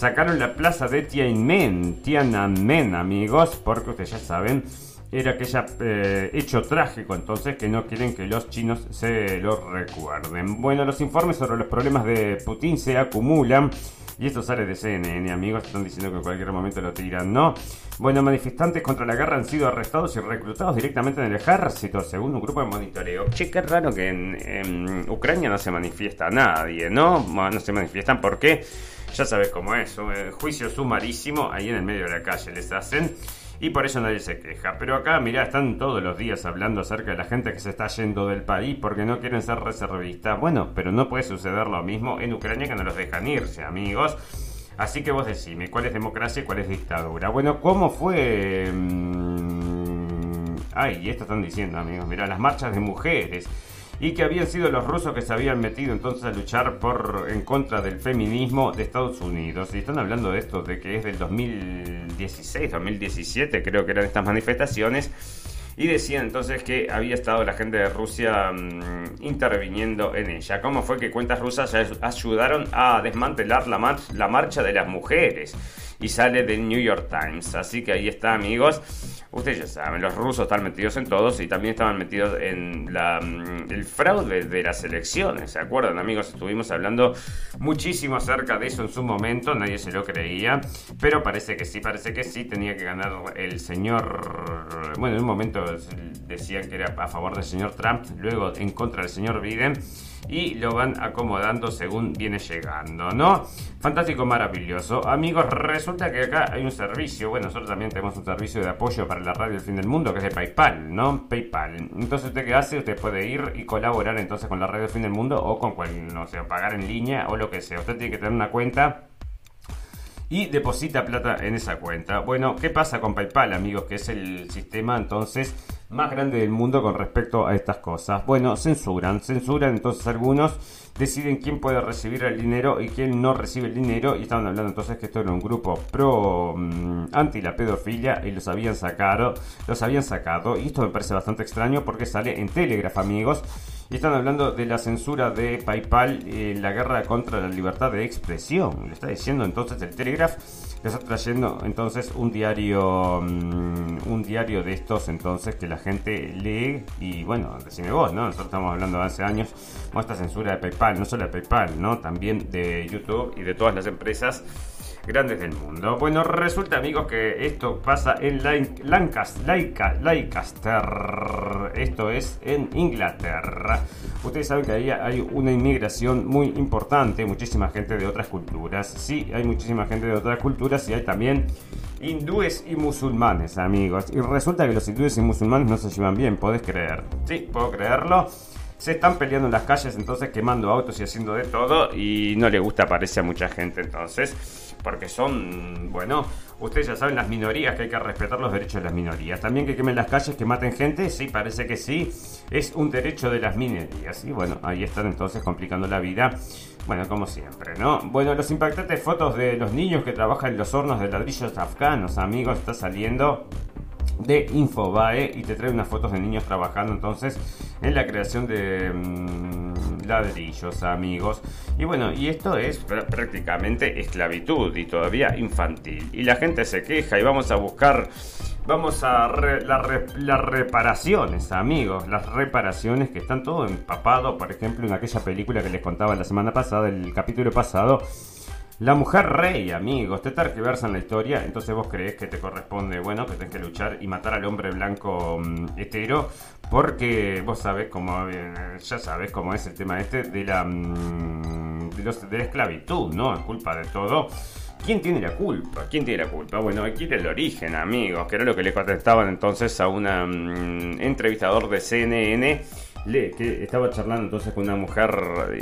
Speaker 2: sacaron la plaza de Tiananmen, Tiananmen amigos, porque ustedes ya saben, era aquella eh, hecho trágico entonces que no quieren que los chinos se lo recuerden. Bueno, los informes sobre los problemas de Putin se acumulan. Y esto sale de CNN, amigos, están diciendo que en cualquier momento lo tiran, ¿no? Bueno, manifestantes contra la guerra han sido arrestados y reclutados directamente en el ejército, según un grupo de monitoreo. Che, qué raro que en, Ucrania no se manifiesta nadie, ¿no? No se manifiestan porque ya sabes cómo es, eh, juicio sumarísimo ahí en el medio de la calle les hacen y por eso nadie se queja. Pero acá, mirá, están todos los días hablando acerca de la gente que se está yendo del país porque no quieren ser reservistas. Bueno, pero no puede suceder lo mismo en Ucrania que no los dejan irse, amigos. Así que vos decime, ¿cuál es democracia y cuál es dictadura? Bueno, ¿cómo fue...? Mm, ay, esto están diciendo, amigos, mirá, las marchas de mujeres y que habían sido los rusos que se habían metido entonces a luchar por en contra del feminismo de Estados Unidos. Y están hablando de esto, de que es del 2016, 2017, creo que eran estas manifestaciones. Y decían entonces que había estado la gente de Rusia mm, interviniendo en ella. ¿Cómo fue que cuentas rusas ayudaron a desmantelar la, la marcha de las mujeres? Y sale del New York Times. Así que ahí está, amigos. Ustedes ya saben, los rusos están metidos en todos y también estaban metidos en la, mm, el fraude de las elecciones. ¿Se acuerdan, amigos? Estuvimos hablando muchísimo acerca de eso en su momento, nadie se lo creía, pero parece que sí, parece que sí, tenía que ganar el señor. Bueno, en un momento decían que era a favor del señor Trump, luego en contra del señor Biden y lo van acomodando según viene llegando, ¿no? Fantástico, maravilloso. Amigos, resulta que acá hay un servicio, bueno, nosotros también tenemos un servicio de apoyo para la radio fin del mundo que es de PayPal, ¿no? PayPal. Entonces, ¿usted qué hace? Usted puede ir y colaborar entonces con la radio fin del mundo o con cual, no sé, pagar en línea o lo que sea. Usted tiene que tener una cuenta y deposita plata en esa cuenta. Bueno, ¿qué pasa con PayPal, amigos? Que es el sistema entonces más grande del mundo con respecto a estas cosas. Bueno, censuran, censuran entonces algunos deciden quién puede recibir el dinero y quién no recibe el dinero y estaban hablando entonces que esto era un grupo pro mm, anti la pedofilia y los habían sacado, los habían sacado y esto me parece bastante extraño porque sale en Telegraph, amigos. Y están hablando de la censura de PayPal, eh, la guerra contra la libertad de expresión. Le está diciendo entonces el Telegraph. Le está trayendo entonces un diario mm, un diario de estos entonces que la gente lee. Y bueno decime vos no nosotros estamos hablando de hace años con esta censura de PayPal no solo de PayPal no también de YouTube y de todas las empresas grandes del mundo. Bueno, resulta amigos que esto pasa en Lancaster, esto es en Inglaterra. Ustedes saben que ahí hay una inmigración muy importante, muchísima gente de otras culturas. Sí, hay muchísima gente de otras culturas y hay también hindúes y musulmanes, amigos. Y resulta que los hindúes y musulmanes no se llevan bien, ¿podés creer? Sí, puedo creerlo se están peleando en las calles, entonces quemando autos y haciendo de todo. Y no le gusta, parece a mucha gente, entonces. Porque son, bueno, ustedes ya saben las minorías, que hay que respetar los derechos de las minorías. También que quemen las calles, que maten gente, sí, parece que sí. Es un derecho de las minorías. Y bueno, ahí están entonces complicando la vida. Bueno, como siempre, ¿no? Bueno, los impactantes fotos de los niños que trabajan en los hornos de ladrillos afganos, amigos, está saliendo de Infobae y te trae unas fotos de niños trabajando entonces en la creación de mm, ladrillos, amigos. Y bueno, y esto es prácticamente esclavitud y todavía infantil. Y la gente se queja y vamos a buscar Vamos a las reparaciones, amigos. Las reparaciones que están todo empapado. Por ejemplo, en aquella película que les contaba la semana pasada, el capítulo pasado. La mujer rey, amigos, te en la historia, entonces vos crees que te corresponde, bueno, que tenés que luchar y matar al hombre blanco mm, hetero, porque vos sabés cómo, eh, ya sabes cómo es el tema este de la, mm, de la esclavitud, ¿no? Es culpa de todo. ¿Quién tiene la culpa? ¿Quién tiene la culpa? Bueno, aquí era el origen, amigos, que era lo que le contestaban entonces a un mm, entrevistador de CNN le, que estaba charlando entonces con una mujer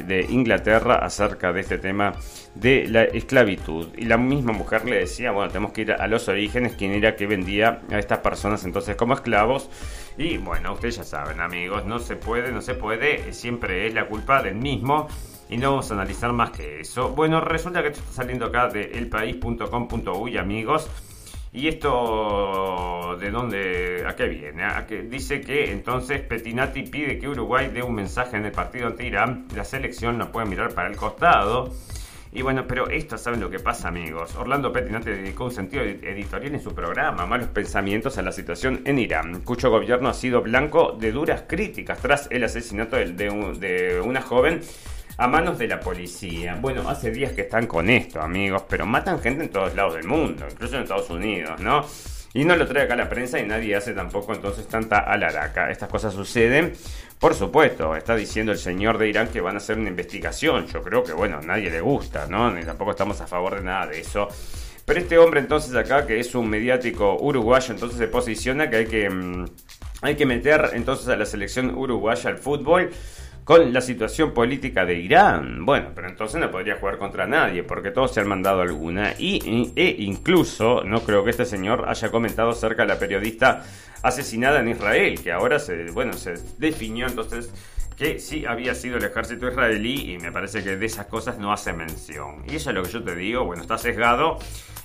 Speaker 2: de Inglaterra acerca de este tema de la esclavitud. Y la misma mujer le decía, bueno, tenemos que ir a los orígenes, quién era que vendía a estas personas entonces como esclavos. Y bueno, ustedes ya saben, amigos, no se puede, no se puede, siempre es la culpa del mismo. Y no vamos a analizar más que eso. Bueno, resulta que esto está saliendo acá de elpaís.com.uy, amigos. ¿Y esto de dónde, a qué viene? Dice que entonces Petinati pide que Uruguay dé un mensaje en el partido ante Irán. La selección no puede mirar para el costado. Y bueno, pero esto, ¿saben lo que pasa, amigos? Orlando Petinati dedicó un sentido editorial en su programa, Malos Pensamientos a la situación en Irán, cuyo gobierno ha sido blanco de duras críticas tras el asesinato de una joven a manos de la policía. Bueno, hace días que están con esto, amigos, pero matan gente en todos lados del mundo, incluso en Estados Unidos, ¿no? Y no lo trae acá la prensa y nadie hace tampoco entonces tanta alaraca. Estas cosas suceden. Por supuesto, está diciendo el señor de Irán que van a hacer una investigación. Yo creo que, bueno, a nadie le gusta, ¿no? Ni tampoco estamos a favor de nada de eso. Pero este hombre entonces acá, que es un mediático uruguayo, entonces se posiciona que hay que, mm, hay que meter entonces a la selección uruguaya al fútbol con la situación política de Irán. Bueno, pero entonces no podría jugar contra nadie, porque todos se han mandado alguna. Y, e incluso, no creo que este señor haya comentado acerca de la periodista asesinada en Israel, que ahora se, bueno, se definió entonces que sí había sido el ejército israelí y me parece que de esas cosas no hace mención. Y eso es lo que yo te digo, bueno, está sesgado.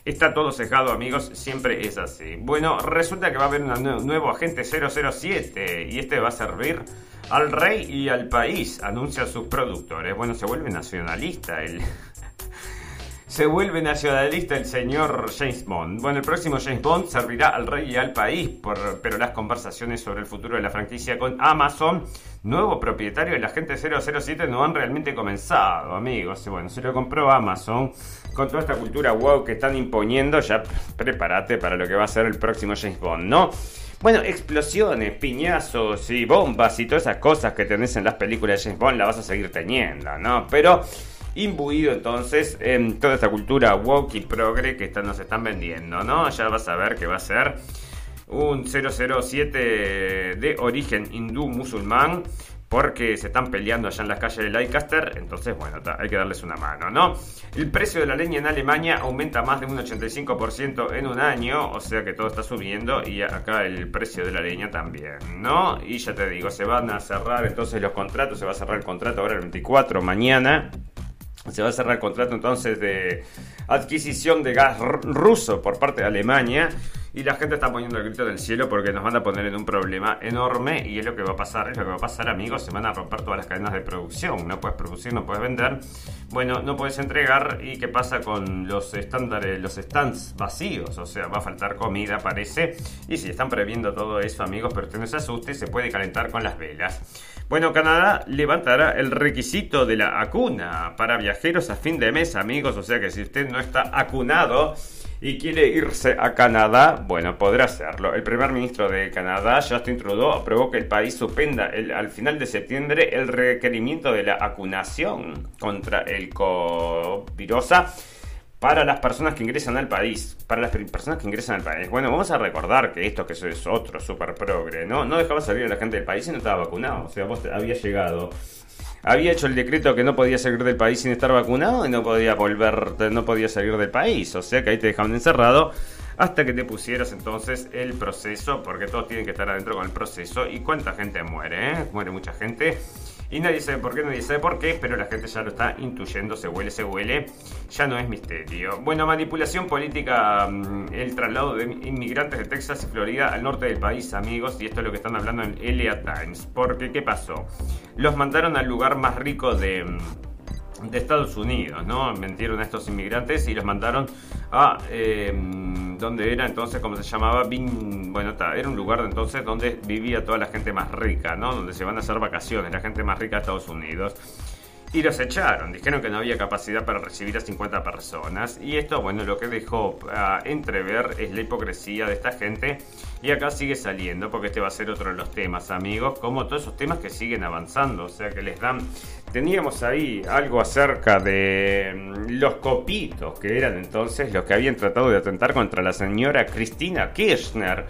Speaker 2: Está todo sesgado, amigos, siempre es así. Bueno, resulta que va a haber un nuevo agente 007 y este va a servir al rey y al país, anuncian sus productores. Bueno, se vuelve nacionalista el... se vuelve nacionalista el señor James Bond. Bueno, el próximo James Bond servirá al rey y al país, pero las conversaciones sobre el futuro de la franquicia con Amazon, nuevo propietario del agente 007, no han realmente comenzado, amigos. Bueno, se lo compró Amazon con toda esta cultura wow que están imponiendo, ya prepárate para lo que va a ser el próximo James Bond, ¿no? Bueno, explosiones, piñazos y bombas y todas esas cosas que tenés en las películas de James Bond las vas a seguir teniendo, ¿no? Pero imbuido entonces en toda esta cultura woke y progre que nos están vendiendo, ¿no? Ya vas a ver que va a ser un 007 de origen hindú musulmán porque se están peleando allá en las calles de Leicester, entonces bueno, hay que darles una mano, ¿no? El precio de la leña en Alemania aumenta más de un 85% en un año, o sea que todo está subiendo y acá el precio de la leña también, ¿no? Y ya te digo, se van a cerrar entonces los contratos, se va a cerrar el contrato ahora el 24 mañana. Se va a cerrar el contrato entonces de adquisición de gas ruso por parte de Alemania. Y la gente está poniendo el grito del cielo porque nos van a poner en un problema enorme. Y es lo que va a pasar, es lo que va a pasar, amigos. Se van a romper todas las cadenas de producción. No puedes producir, no puedes vender. Bueno, no puedes entregar. ¿Y qué pasa con los estándares, los stands vacíos? O sea, va a faltar comida, parece. Y si están previendo todo eso, amigos, pero usted no se asuste, se puede calentar con las velas. Bueno, Canadá levantará el requisito de la acuna para viajeros a fin de mes, amigos. O sea que si usted no está acunado y quiere irse a Canadá, bueno, podrá hacerlo. El primer ministro de Canadá, Justin Trudeau, aprobó que el país suspenda al final de septiembre el requerimiento de la acunación contra el COVID para las personas que ingresan al país. Para las personas que ingresan al país. Bueno, vamos a recordar que esto que eso es otro super progre, ¿no? No dejaba salir a la gente del país y no estaba vacunado. O sea, vos había llegado había hecho el decreto que no podía salir del país sin estar vacunado y no podía volver, no podía salir del país. O sea que ahí te dejaban encerrado hasta que te pusieras entonces el proceso, porque todos tienen que estar adentro con el proceso. ¿Y cuánta gente muere? Eh? Muere mucha gente. Y nadie sabe por qué, nadie sabe por qué, pero la gente ya lo está intuyendo, se huele, se huele, ya no es misterio. Bueno, manipulación política, mm, el traslado de inmigrantes de Texas y Florida al norte del país, amigos, y esto es lo que están hablando en LA Times. Porque, ¿qué pasó? Los mandaron al lugar más rico de... De Estados Unidos, ¿no? Mentieron a estos inmigrantes y los mandaron a eh, donde era entonces, como se llamaba, bueno, era un lugar entonces donde vivía toda la gente más rica, ¿no? Donde se van a hacer vacaciones, la gente más rica de Estados Unidos. Y los echaron, dijeron que no había capacidad para recibir a 50 personas. Y esto, bueno, lo que dejó a entrever es la hipocresía de esta gente. Y acá sigue saliendo, porque este va a ser otro de los temas, amigos, como todos esos temas que siguen avanzando, o sea, que les dan... Teníamos ahí algo acerca de mm, los copitos, que eran entonces los que habían tratado de atentar contra la señora Cristina Kirchner.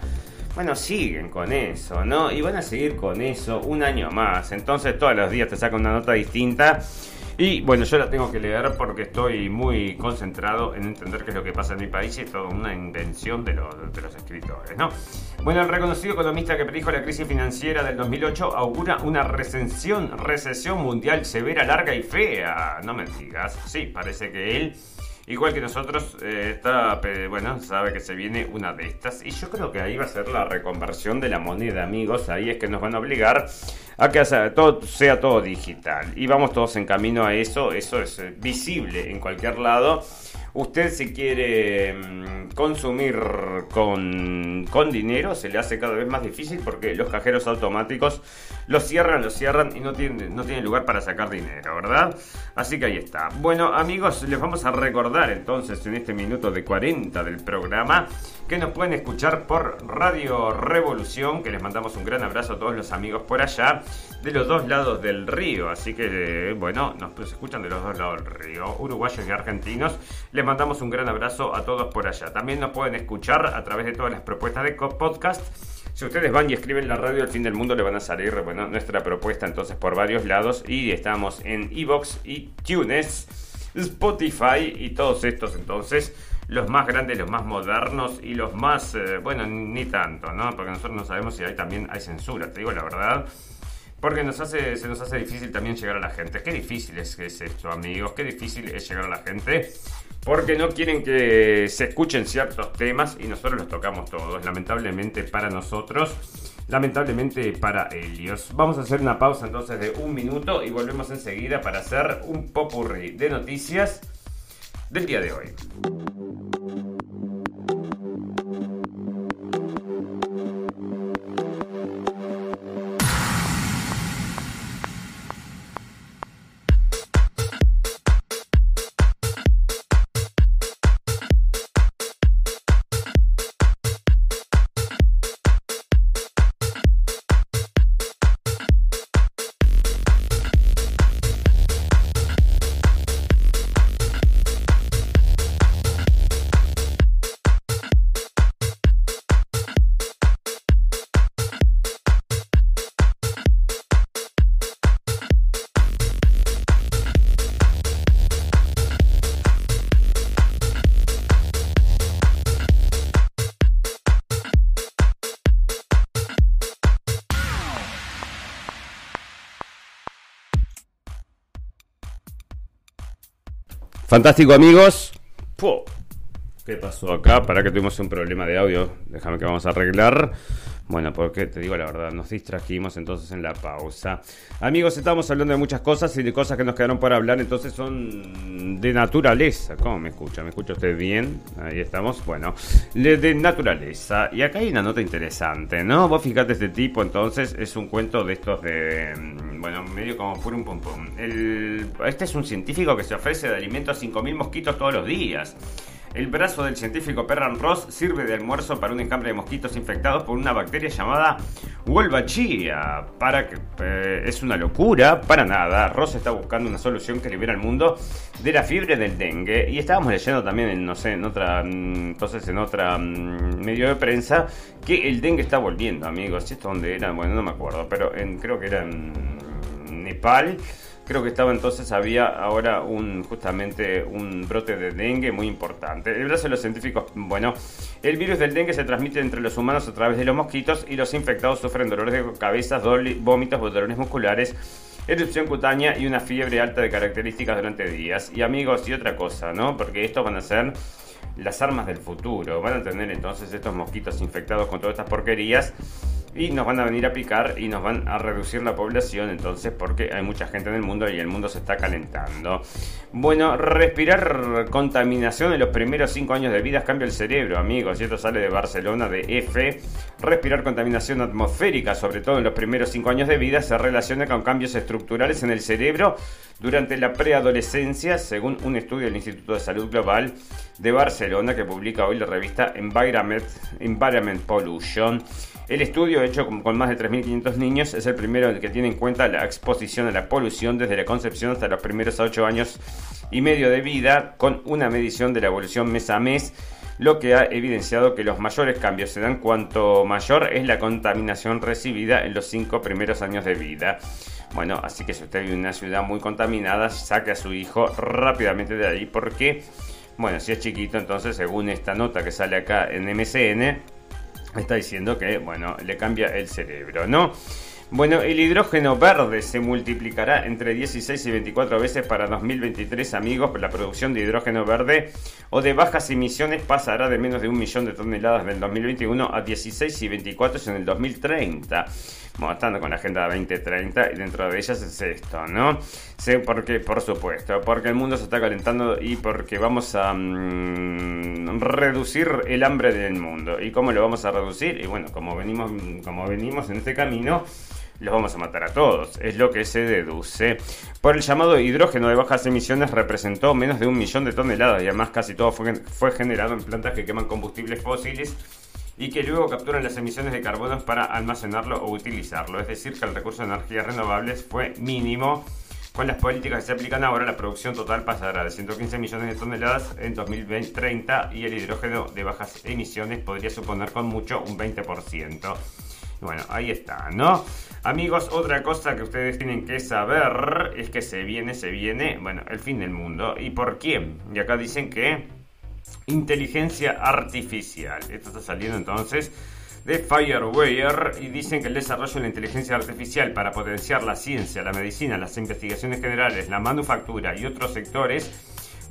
Speaker 2: Bueno, siguen con eso, ¿no? Y van a seguir con eso un año más. Entonces todos los días te sacan una nota distinta. Y bueno, yo la tengo que leer porque estoy muy concentrado en entender qué es lo que pasa en mi país y es toda una invención de, los, de los escritores, ¿no? Bueno, el reconocido economista que predijo la crisis financiera del 2008 augura una recesión, recesión mundial severa, larga y fea. No me digas. Sí, parece que él Igual que nosotros, eh, está, bueno, sabe que se viene una de estas. Y yo creo que ahí va a ser la reconversión de la moneda, amigos. Ahí es que nos van a obligar a que todo, sea todo digital. Y vamos todos en camino a eso. Eso es eh, visible en cualquier lado. Usted si quiere mm, consumir con, con, dinero se le hace cada vez más difícil porque los cajeros automáticos los cierran, los cierran y no tienen, no tienen lugar para sacar dinero, ¿verdad? Así que ahí está. Bueno amigos, les vamos a recordar entonces en este minuto de 40 del programa que nos pueden escuchar por Radio Revolución, que les mandamos un gran abrazo a todos los amigos por allá, de los dos lados del río. Así que, bueno, nos escuchan de los dos lados del río, uruguayos y argentinos. Mandamos un gran abrazo a todos por allá. También nos pueden escuchar a través de todas las propuestas de podcast. Si ustedes van y escriben la radio El Fin del Mundo, le van a salir bueno, nuestra propuesta entonces por varios lados. Y estamos en Evox y Tunes, Spotify y todos estos entonces los más grandes, los más modernos y los más, eh, bueno, ni tanto, ¿no? Porque nosotros no sabemos si hay también hay censura, te digo la verdad. Porque nos hace, se nos hace difícil también llegar a la gente. Qué difícil es, es esto, amigos. Qué difícil es llegar a la gente. Porque no quieren que se escuchen ciertos temas y nosotros los tocamos todos. Lamentablemente para nosotros. Lamentablemente para ellos. Vamos a hacer una pausa entonces de un minuto y volvemos enseguida para hacer un popurrí de noticias del día de hoy. Fantástico, amigos. ¿Qué pasó acá? Para que tuvimos un problema de audio. Déjame que vamos a arreglar. Bueno, porque te digo la verdad, nos distrajimos entonces en la pausa. Amigos, estamos hablando de muchas cosas y de cosas que nos quedaron por hablar, entonces son de naturaleza. ¿Cómo me escucha? ¿Me escucha usted bien? Ahí estamos. Bueno, de naturaleza. Y acá hay una nota interesante, ¿no? Vos fijate este tipo, entonces es un cuento de estos de bueno, medio como puro un pum pum. este es un científico que se ofrece de alimento a 5.000 mosquitos todos los días. El brazo del científico Perran Ross sirve de almuerzo para un enjambre de mosquitos infectados por una bacteria llamada Wolbachia. Para que eh, es una locura, para nada. Ross está buscando una solución que libera al mundo de la fiebre del dengue. Y estábamos leyendo también en, no sé, en otra, mm, entonces en otra mm, medio de prensa que el dengue está volviendo, amigos. ¿Esto dónde era? Bueno, no me acuerdo, pero en, creo que era en Nepal. Creo que estaba entonces, había ahora un justamente un brote de dengue muy importante. El brazo de los científicos, bueno, el virus del dengue se transmite entre los humanos a través de los mosquitos y los infectados sufren dolores de cabeza, vómitos, dolores musculares, erupción cutánea y una fiebre alta de características durante días. Y amigos, y otra cosa, ¿no? Porque esto van a ser las armas del futuro. Van a tener entonces estos mosquitos infectados con todas estas porquerías y nos van a venir a picar y nos van a reducir la población entonces porque hay mucha gente en el mundo y el mundo se está calentando. Bueno, respirar contaminación en los primeros 5 años de vida cambia el cerebro, amigos, y esto sale de Barcelona de F. Respirar contaminación atmosférica, sobre todo en los primeros 5 años de vida, se relaciona con cambios estructurales en el cerebro durante la preadolescencia, según un estudio del Instituto de Salud Global de Barcelona que publica hoy la revista Environment, Environment Pollution. El estudio hecho con más de 3.500 niños es el primero que tiene en cuenta la exposición a la polución desde la concepción hasta los primeros 8 años y medio de vida, con una medición de la evolución mes a mes, lo que ha evidenciado que los mayores cambios se dan cuanto mayor es la contaminación recibida en los 5 primeros años de vida. Bueno, así que si usted vive en una ciudad muy contaminada, saque a su hijo rápidamente de ahí porque, bueno, si es chiquito, entonces según esta nota que sale acá en MCN, está diciendo que, bueno, le cambia el cerebro, ¿no? Bueno, el hidrógeno verde se multiplicará entre 16 y 24 veces para 2023, amigos. La producción de hidrógeno verde o de bajas emisiones pasará de menos de un millón de toneladas en el 2021 a 16 y 24 en el 2030. Bueno, estando con la Agenda 2030 y dentro de ellas es esto, ¿no? Sé porque, por supuesto, porque el mundo se está calentando y porque vamos a mm, reducir el hambre del mundo. ¿Y cómo lo vamos a reducir? Y bueno, como venimos, como venimos en este camino, los vamos a matar a todos, es lo que se deduce. Por el llamado hidrógeno de bajas emisiones representó menos de un millón de toneladas y además casi todo fue, fue generado en plantas que queman combustibles fósiles y que luego capturan las emisiones de carbono para almacenarlo o utilizarlo. Es decir, que el recurso de energías renovables fue mínimo. Con las políticas que se aplican ahora, la producción total pasará de 115 millones de toneladas en 2030 y el hidrógeno de bajas emisiones podría suponer con mucho un 20%. Bueno, ahí está, ¿no? Amigos, otra cosa que ustedes tienen que saber es que se viene, se viene, bueno, el fin del mundo. ¿Y por quién? Y acá dicen que inteligencia artificial. Esto está saliendo entonces de Firewire y dicen que el desarrollo de la inteligencia artificial para potenciar la ciencia, la medicina, las investigaciones generales, la manufactura y otros sectores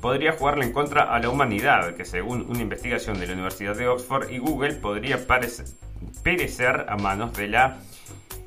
Speaker 2: podría jugarle en contra a la humanidad, que según una investigación de la Universidad de Oxford y Google podría perecer a manos de la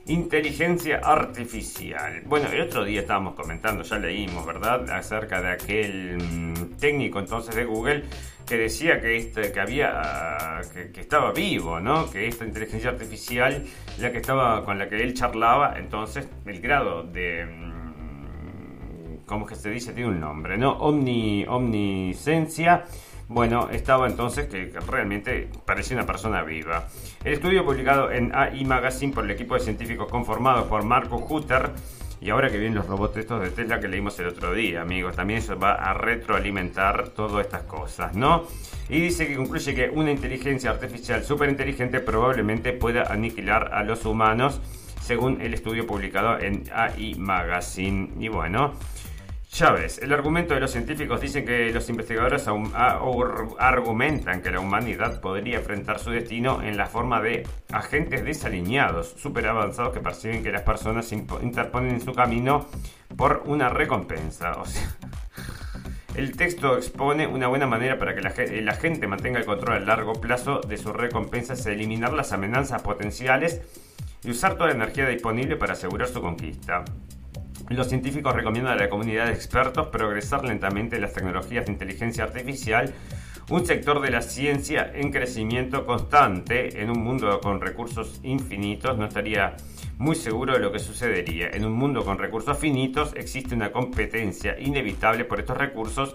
Speaker 2: Inteligencia artificial. Bueno, el otro día estábamos comentando, ya leímos, ¿verdad? Acerca de aquel mm, técnico entonces de Google que decía que, este, que había que, estaba vivo, ¿no? Que esta inteligencia artificial, la que estaba con la que él charlaba, entonces el grado de mm, ¿cómo que se dice? Tiene un nombre, ¿no? Omni, omnisencia bueno, estaba entonces que realmente parecía una persona viva. El estudio publicado en AI Magazine por el equipo de científicos conformado por Marco Hutter y ahora que vienen los robots estos de Tesla que leímos el otro día, amigos, también eso va a retroalimentar todas estas cosas, ¿no? Y dice que concluye que una inteligencia artificial súper inteligente probablemente pueda aniquilar a los humanos, según el estudio publicado en AI Magazine. Y bueno, ves, el argumento de los científicos dice que los investigadores argumentan que la humanidad podría enfrentar su destino en la forma de agentes desalineados, super avanzados que perciben que las personas interponen en su camino por una recompensa. El texto expone una buena manera para que la, la gente mantenga el control a largo plazo de sus recompensas, eliminar las amenazas potenciales y usar toda la energía disponible para asegurar su conquista. Los científicos recomiendan a la comunidad de expertos progresar lentamente en las tecnologías de inteligencia artificial, un sector de la ciencia en crecimiento constante en un mundo con recursos infinitos. No estaría muy seguro de lo que sucedería. En un mundo con recursos finitos existe una competencia inevitable por estos recursos.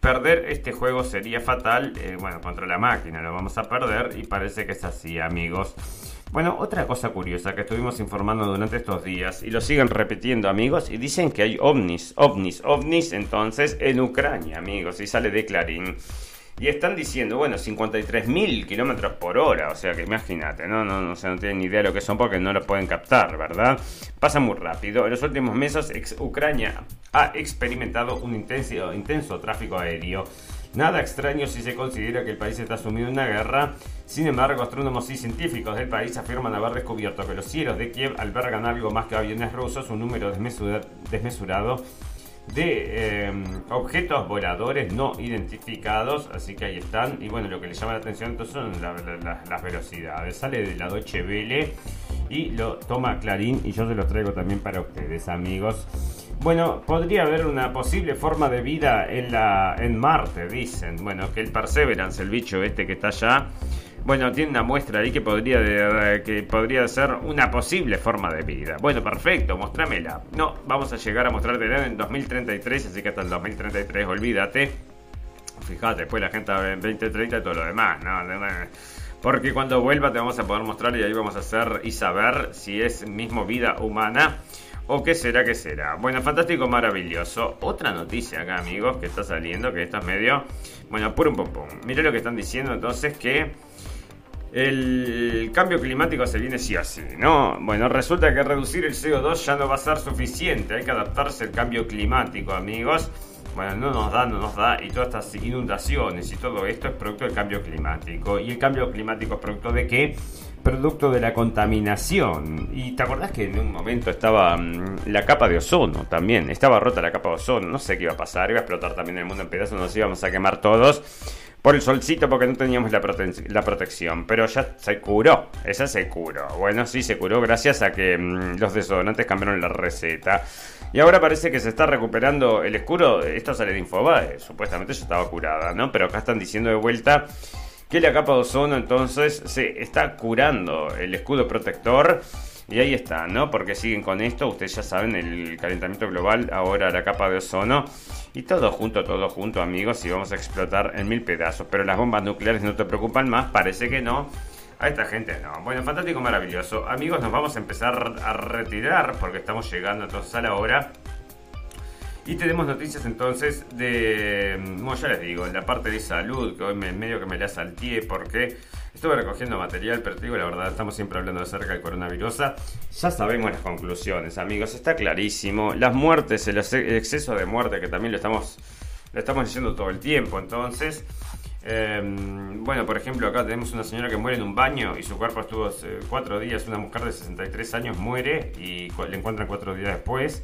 Speaker 2: Perder este juego sería fatal. Eh, bueno, contra la máquina lo vamos a perder y parece que es así, amigos. Bueno, otra cosa curiosa que estuvimos informando durante estos días y lo siguen repitiendo amigos y dicen que hay ovnis, ovnis, ovnis entonces en Ucrania amigos y sale de Clarín. Y están diciendo, bueno, 53.000 kilómetros por hora, o sea que imagínate, ¿no? No, no, no tienen ni idea de lo que son porque no lo pueden captar, ¿verdad? Pasa muy rápido. En los últimos meses, Ucrania ha experimentado un intenso, intenso tráfico aéreo Nada extraño si se considera que el país está sumido en una guerra. Sin embargo, astrónomos y científicos del país afirman haber descubierto que los cielos de Kiev albergan algo más que aviones rusos, un número desmesurado de em, objetos voladores no identificados, así que ahí están. Y bueno, lo que le llama la atención entonces son las velocidades. Sale de la Deutsche Welle y lo toma Clarín y yo se los traigo también para ustedes, amigos. Bueno, podría haber una posible forma de vida en, la, en Marte, dicen. Bueno, que el Perseverance, el bicho este que está allá, bueno, tiene una muestra ahí que podría, que podría ser una posible forma de vida. Bueno, perfecto, mostrámela. No, vamos a llegar a mostrártela en 2033, así que hasta el 2033, olvídate. Fíjate, después la gente en 2030 y todo lo demás, ¿no? Porque cuando vuelva te vamos a poder mostrar y ahí vamos a hacer y saber si es mismo vida humana o qué será que será. Bueno, fantástico, maravilloso. Otra noticia acá, amigos, que está saliendo, que esto es medio... Bueno, pum pum pum. Mira lo que están diciendo entonces que el cambio climático se viene sí así, ¿no? Bueno, resulta que reducir el CO2 ya no va a ser suficiente, hay que adaptarse al cambio climático, amigos. Bueno, no nos da, no nos da, y todas estas inundaciones y todo esto es producto del cambio climático. ¿Y el cambio climático es producto de qué? Producto de la contaminación. Y te acordás que en un momento estaba mm, la capa de ozono también, estaba rota la capa de ozono, no sé qué iba a pasar, iba a explotar también el mundo en pedazos, nos íbamos a quemar todos por el solcito porque no teníamos la, protección. Pero ya se curó, esa se curó. Bueno, sí, se curó gracias a que mm, los desodonantes cambiaron la receta. Y ahora parece que se está recuperando el escudo. Esto sale de Infobae, supuestamente ya estaba curada, ¿no? Pero acá están diciendo de vuelta que la capa de ozono entonces se está curando el escudo protector. Y ahí está, ¿no? Porque siguen con esto, ustedes ya saben, el calentamiento global, ahora la capa de ozono. Y todo junto, todo junto, amigos, y vamos a explotar en mil pedazos. Pero las bombas nucleares no te preocupan más, parece que no. A esta gente no. Bueno, fantástico, maravilloso. Amigos, nos vamos a empezar a retirar porque estamos llegando entonces a la hora. Y tenemos noticias entonces de, bueno, ya les digo, en la parte de salud, que hoy me, medio que me la salteé porque estuve recogiendo material, pero te digo la verdad, estamos siempre hablando acerca del coronavirus. Ya sabemos las conclusiones, amigos, está clarísimo. Las muertes, el, exceso de muerte, que también lo estamos, lo estamos diciendo todo el tiempo, entonces... Em, bueno, por ejemplo, acá tenemos una señora que muere en un baño y su cuerpo estuvo eh, cuatro días. Una mujer de 63 años muere y le encuentran cuatro días después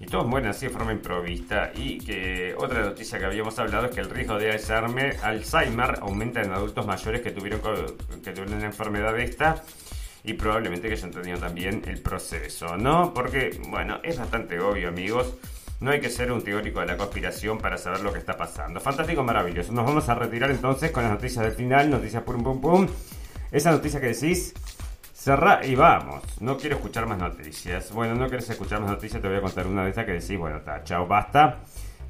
Speaker 2: y todos mueren así de forma improvista. Y que otra noticia que habíamos hablado es que el riesgo de Alzheimer aumenta en adultos mayores que tuvieron, que tuvieron una enfermedad de esta y probablemente que hayan tenido también el proceso, ¿no? Porque, bueno, es bastante obvio, amigos. No hay que ser un teórico de la conspiración para saber lo que está pasando. Fantástico, maravilloso. Nos vamos a retirar entonces con las noticias del final, noticias pum pum pum. Esa noticia que decís, Cerra y vamos. No quiero escuchar más noticias. Bueno, no quieres escuchar más noticias, te voy a contar una de estas que decís, bueno, está, chao, basta.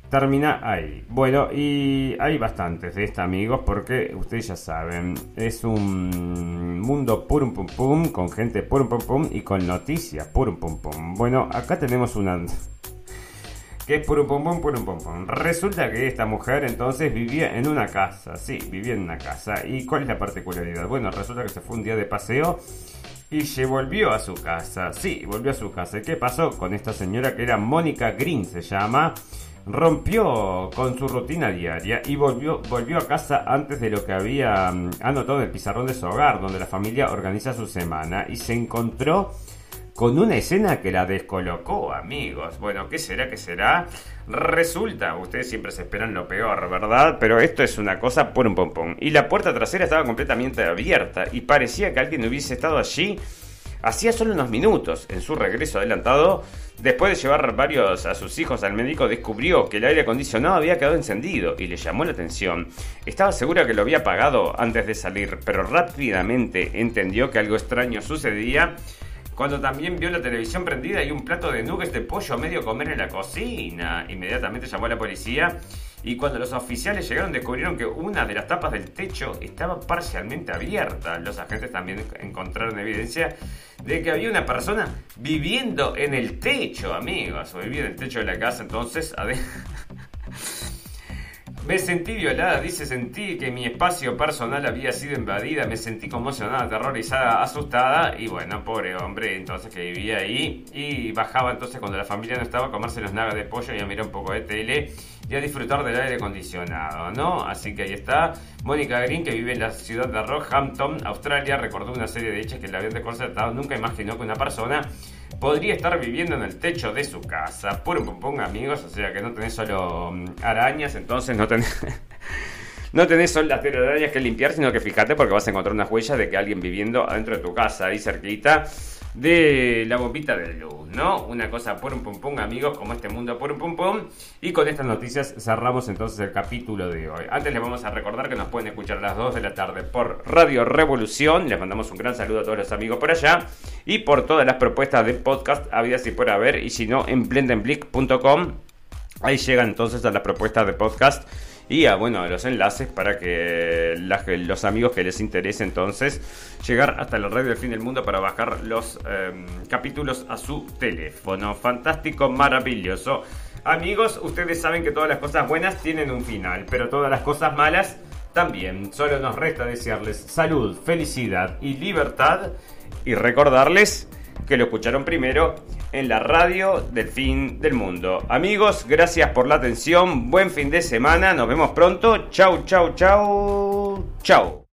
Speaker 2: Termina ahí. Bueno, y hay bastantes de esta, amigos, porque ustedes ya saben, es un mundo purum pum pum, con gente purum pum pum y con noticias purum pum pum. Bueno, acá tenemos una que es purum pum pum purum pum pum. Resulta que esta mujer entonces vivía en una casa, sí, vivía en una casa. ¿Y cuál es la particularidad? Bueno, resulta que se fue un día de paseo y se volvió a su casa. Sí, volvió a su casa. ¿Qué pasó con esta señora que era Mónica Green, se llama? Rompió con su rutina diaria y volvió, volvió a casa antes de lo que había mm, anotado en el pizarrón de su hogar, donde la familia organiza su semana, y se encontró con una escena que la descolocó, amigos. Bueno, ¿qué será? ¿Qué será? Resulta, ustedes siempre se esperan lo peor, ¿verdad? Pero esto es una cosa por un pompón. Y la puerta trasera estaba completamente abierta y parecía que alguien hubiese estado allí hacía solo unos minutos. En su regreso adelantado, después de llevar varios a sus hijos al médico, descubrió que el aire acondicionado había quedado encendido y le llamó la atención. Estaba segura que lo había apagado antes de salir, pero rápidamente entendió que algo extraño sucedía cuando también vio la televisión prendida y un plato de nuggets de pollo medio comer en la cocina. Inmediatamente llamó a la policía y cuando los oficiales llegaron descubrieron que una de las tapas del techo estaba parcialmente abierta. Los agentes también encontraron evidencia de que había una persona viviendo en el techo, amigos, o vivía en el techo de la casa, entonces... Me sentí violada, dice, sentí que mi espacio personal había sido invadida, me sentí conmocionada, aterrorizada, asustada y bueno, pobre hombre entonces que vivía ahí y bajaba entonces cuando la familia no estaba a comerse los nagas de pollo y a mirar un poco de tele y a disfrutar del aire acondicionado, ¿no? Así que ahí está. Mónica Green, que vive en la ciudad de Rockhampton, Australia, recordó una serie de hechos que le habían desconcertado, nunca imaginó que una persona podría estar viviendo en el techo de su casa. Puro pum pum, amigos, o sea que no tenés solo mm, arañas, entonces no tenés... No tenés solo las telarañas que limpiar, sino que fíjate porque vas a encontrar unas huellas de que alguien viviendo adentro de tu casa, ahí cerquita de la bombita de luz, ¿no? Una cosa por un pum, amigos, como este mundo por un pum. Y con estas noticias cerramos entonces el capítulo de hoy. Antes les vamos a recordar que nos pueden escuchar a las 2 de la tarde por Radio Revolución. Les mandamos un gran saludo a todos los amigos por allá. Y por todas las propuestas de podcast habidas y por haber. Y si no, en blendenblick.com. Ahí llegan entonces a las propuestas de podcast y a, bueno, los enlaces para que los amigos que les interese entonces llegar hasta la red del fin del mundo para bajar los em, capítulos a su teléfono. Fantástico, maravilloso. Amigos, ustedes saben que todas las cosas buenas tienen un final, pero todas las cosas malas también. Solo nos resta desearles salud, felicidad y libertad y recordarles que lo escucharon primero en la radio del fin del mundo. Amigos, gracias por la atención, buen fin de semana, nos vemos pronto, chau, chau, chau, chau.